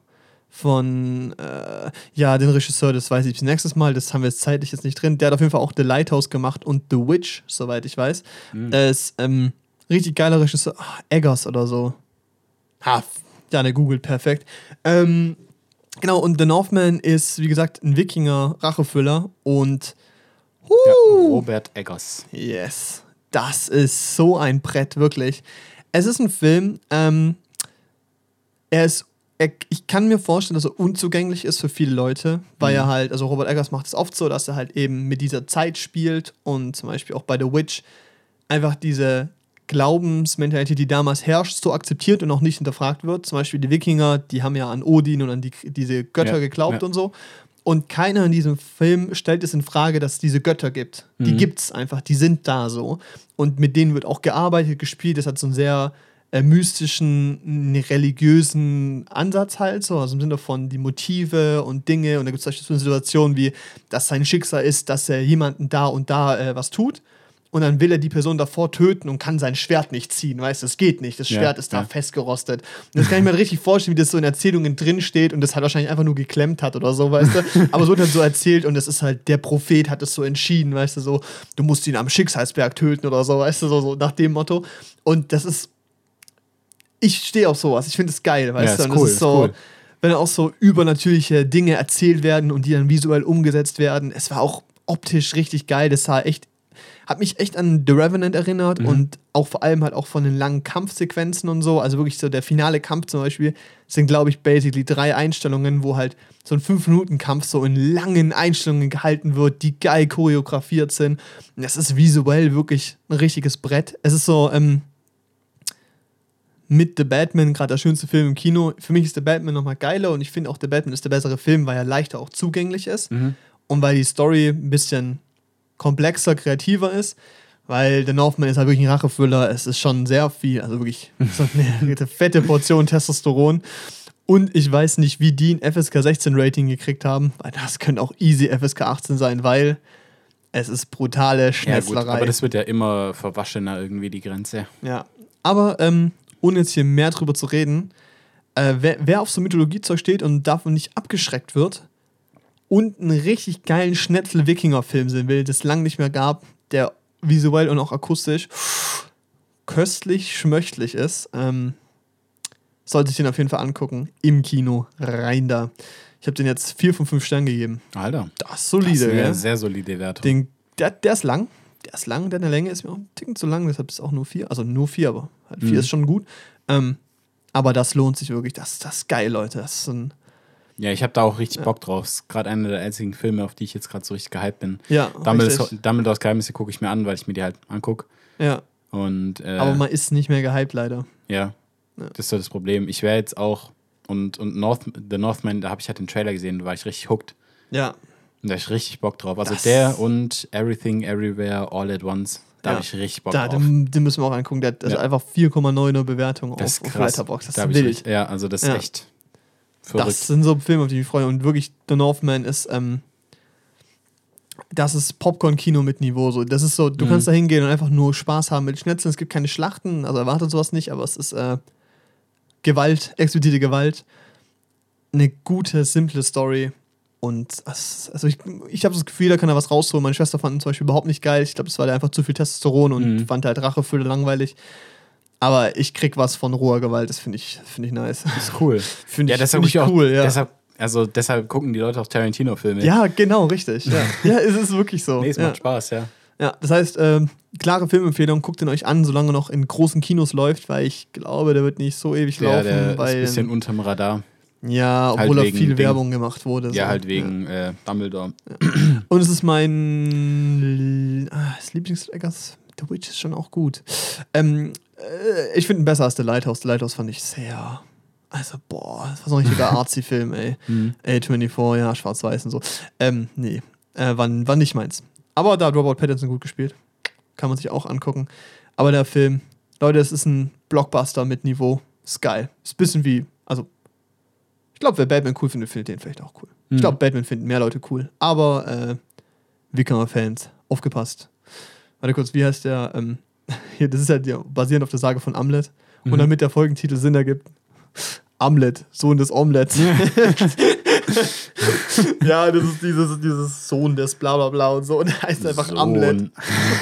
von, äh, ja, den Regisseur, das weiß ich bis nächstes Mal, das haben wir jetzt zeitlich jetzt nicht drin. Der hat auf jeden Fall auch The Lighthouse gemacht und The Witch, soweit ich weiß. Mhm. Er ist ähm, richtig geiler Regisseur. Ach, Eggers oder so. Ha, ja, der googelt perfekt. Ähm, genau, und The Northman ist, wie gesagt, ein Wikinger-Rachefüller und. Uh, ja, Robert Eggers. Yes. Das ist so ein Brett, wirklich. Es ist ein Film, ähm, er ist er, ich kann mir vorstellen, dass er unzugänglich ist für viele Leute, weil mhm. er halt, also Robert Eggers macht es oft so, dass er halt eben mit dieser Zeit spielt und zum Beispiel auch bei The Witch einfach diese Glaubensmentalität, die damals herrscht, so akzeptiert und auch nicht hinterfragt wird. Zum Beispiel die Wikinger, die haben ja an Odin und an die, diese Götter ja, geglaubt ja. und so. Und keiner in diesem Film stellt es in Frage, dass es diese Götter gibt. Die gibt es einfach, die sind da so. Und mit denen wird auch gearbeitet, gespielt. Das hat so einen sehr äh, mystischen, religiösen Ansatz halt so. Also im Sinne von die Motive und Dinge. Und da gibt es so eine Situation wie, dass sein Schicksal ist, dass er jemanden da und da äh, was tut. Und dann will er die Person davor töten und kann sein Schwert nicht ziehen, weißt du, das geht nicht. Das Ja, Schwert ist da ja. festgerostet. Und das kann ich mir richtig vorstellen, wie das so in Erzählungen drin steht und das halt wahrscheinlich einfach nur geklemmt hat oder so, weißt du. Aber es wird halt so erzählt und es ist halt, der Prophet hat es so entschieden, weißt du, so, du musst ihn am Schicksalsberg töten oder so, weißt du, so, so nach dem Motto. Und das ist, ich stehe auf sowas, ich finde es geil, weißt Ja, du. ist Und cool, das ist ist so, cool. wenn auch so übernatürliche Dinge erzählt werden und die dann visuell umgesetzt werden. Es war auch optisch richtig geil, das sah echt hat mich echt an The Revenant erinnert Mhm. und auch vor allem halt auch von den langen Kampfsequenzen und so. Also wirklich so der finale Kampf zum Beispiel sind, glaube ich, basically drei Einstellungen, wo halt so ein 5-Minuten-Kampf so in langen Einstellungen gehalten wird, die geil choreografiert sind. Und das ist visuell wirklich ein richtiges Brett. Es ist so, ähm, mit The Batman gerade der schönste Film im Kino. Für mich ist The Batman nochmal geiler und ich finde auch The Batman ist der bessere Film, weil er leichter auch zugänglich ist und weil die Story ein bisschen komplexer, kreativer ist. Weil The Northman ist halt wirklich ein Rachefüller. Es ist schon sehr viel, also wirklich so eine fette Portion Testosteron. Und ich weiß nicht, wie die ein FSK 16 Rating gekriegt haben, weil das könnte auch easy FSK 18 sein, weil es ist brutale Ja, gut, Schnetzlerei. aber das wird ja immer verwaschener irgendwie, die Grenze. Ja, aber ähm, ohne jetzt hier mehr drüber zu reden, äh, wer, wer auf so Mythologiezeug steht und davon nicht abgeschreckt wird und einen richtig geilen Schnetzel-Wikinger-Film sehen will, das es lang nicht mehr gab, der visuell und auch akustisch köstlich schmöchtlich ist, ähm, sollte ich den auf jeden Fall angucken. Im Kino, rein da. Ich habe den jetzt vier von fünf Sternen gegeben. Alter. Das ist Das solide, ist eine gell? sehr solide Wertung. Den, der, der ist lang. Der ist lang, der eine Länge ist mir auch ein Ticken zu lang, deshalb ist es auch nur vier. Also nur vier, aber halt vier Mhm. ist schon gut. Ähm, aber das lohnt sich wirklich. Das, das ist geil, Leute. Das ist ein. Ja, ich habe da auch richtig Bock drauf. Ist gerade einer der einzigen Filme, auf die ich jetzt gerade so richtig gehypt bin. Ja. Dumbledores Geheimnisse gucke ich mir an, weil ich mir die halt angucke. ja. Und äh, Aber man ist nicht mehr gehypt, leider. ja, Ja. das ist so das Problem. Ich wäre jetzt auch und und North, The Northman, da habe ich halt den Trailer gesehen, da war ich richtig hooked. Ja. Da hab ich richtig Bock drauf. Also Das- der und Everything Everywhere All at Once, da Ja. habe ich richtig Bock Da, drauf. den, den müssen wir auch angucken. Der hat also Ja. einfach 4,9er Bewertung Das auf, ist auf krass. Letterboxd. Das Da ist wild. richtig- Ja, also das ist Ja. echt verrückt. Das sind so Filme, auf die ich mich freue. Und wirklich, The Northman ist, ähm, das ist Popcorn-Kino mit Niveau. So. Das ist so, du Mhm. kannst da hingehen und einfach nur Spaß haben mit Schnetzeln. Es gibt keine Schlachten, also erwartet sowas nicht, aber es ist äh, Gewalt, explizite Gewalt. Eine gute, simple Story. Und also ich, ich habe das Gefühl, da kann er was rausholen. Meine Schwester fand ihn zum Beispiel überhaupt nicht geil. Ich glaube, es war da einfach zu viel Testosteron und Mhm. fand halt Rachefülle langweilig. Aber ich krieg was von roher Gewalt, das finde ich, find ich nice. Das ist cool. Finde ja, ich, deshalb find ich auch, cool, ja. Deshalb, also deshalb gucken die Leute auch Tarantino-Filme. Ja, genau, richtig. Ja, ja es ist wirklich so. Nee, es ja. macht Spaß, ja. ja, das heißt, ähm, klare Filmempfehlung, guckt ihn euch an, solange er noch in großen Kinos läuft, weil ich glaube, der wird nicht so ewig Der, laufen, der ist weil ein bisschen unterm Radar. Ja, halt obwohl er wegen viel Ding. Werbung gemacht wurde. Ja, so. halt wegen Äh, Dumbledore. Und es ist mein ah, das Lieblings The Witch ist schon auch gut. Ähm, äh, ich finde ihn besser als The Lighthouse. The Lighthouse fand ich sehr. Also, boah, das war so ein richtiger Artsy-Film, ey. Mhm. A24, ja, schwarz-weiß und so. Ähm, nee, äh, war, war nicht meins. Aber da hat Robert Pattinson gut gespielt. Kann man sich auch angucken. Aber der Film, Leute, es ist ein Blockbuster mit Niveau. Ist geil. Ist ein bisschen wie, also, ich glaube, wer Batman cool findet, findet den vielleicht auch cool. Ich Mhm. glaube, Batman finden mehr Leute cool. Aber, äh, Wikinger-Fans, aufgepasst. Warte kurz, wie heißt der? Ähm, hier, das ist ja die, basierend auf der Sage von Amlet. Und Mhm. damit der Folgentitel Sinn ergibt, Amlet, Sohn des Omelettes. ja, das ist dieses, dieses Sohn des bla bla bla und so. Und der heißt einfach Sohn. Amlet.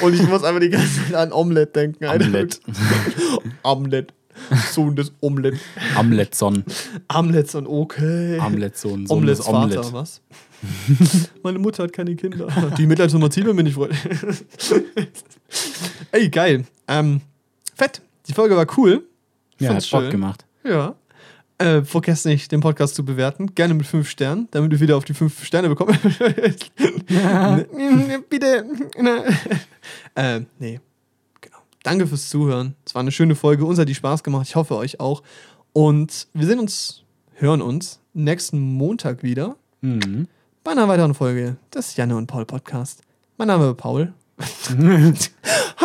Und ich muss einfach die ganze Zeit an Omelette denken. Amlet. Amlet. Sohn des Omelette. Amletson. Amlets und okay. Amletson. Sohn Omelets des Vater, Omelett. was? Meine Mutter hat keine Kinder. Die Mitleidsnummer ziehen wir mir nicht freut. Ey, geil. Ähm, fett. Die Folge war cool. Ja, Fand's hat Bock schön. gemacht. Ja. Äh, vergesst nicht, den Podcast zu bewerten. Gerne mit fünf Sternen, damit wir wieder auf die fünf Sterne bekommen. Bitte. äh, nee. Danke fürs Zuhören. Es war eine schöne Folge. Uns hat die Spaß gemacht. Ich hoffe, euch auch. Und wir sehen uns, hören uns nächsten Montag wieder Mhm. bei einer weiteren Folge des Janne und Paul Podcast. Mein Name ist Paul.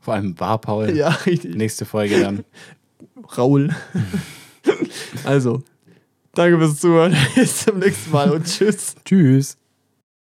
Vor allem war Paul. ja, richtig. Nächste Folge dann. Raul. also, danke fürs Zuhören. Bis zum nächsten Mal und tschüss. Tschüss.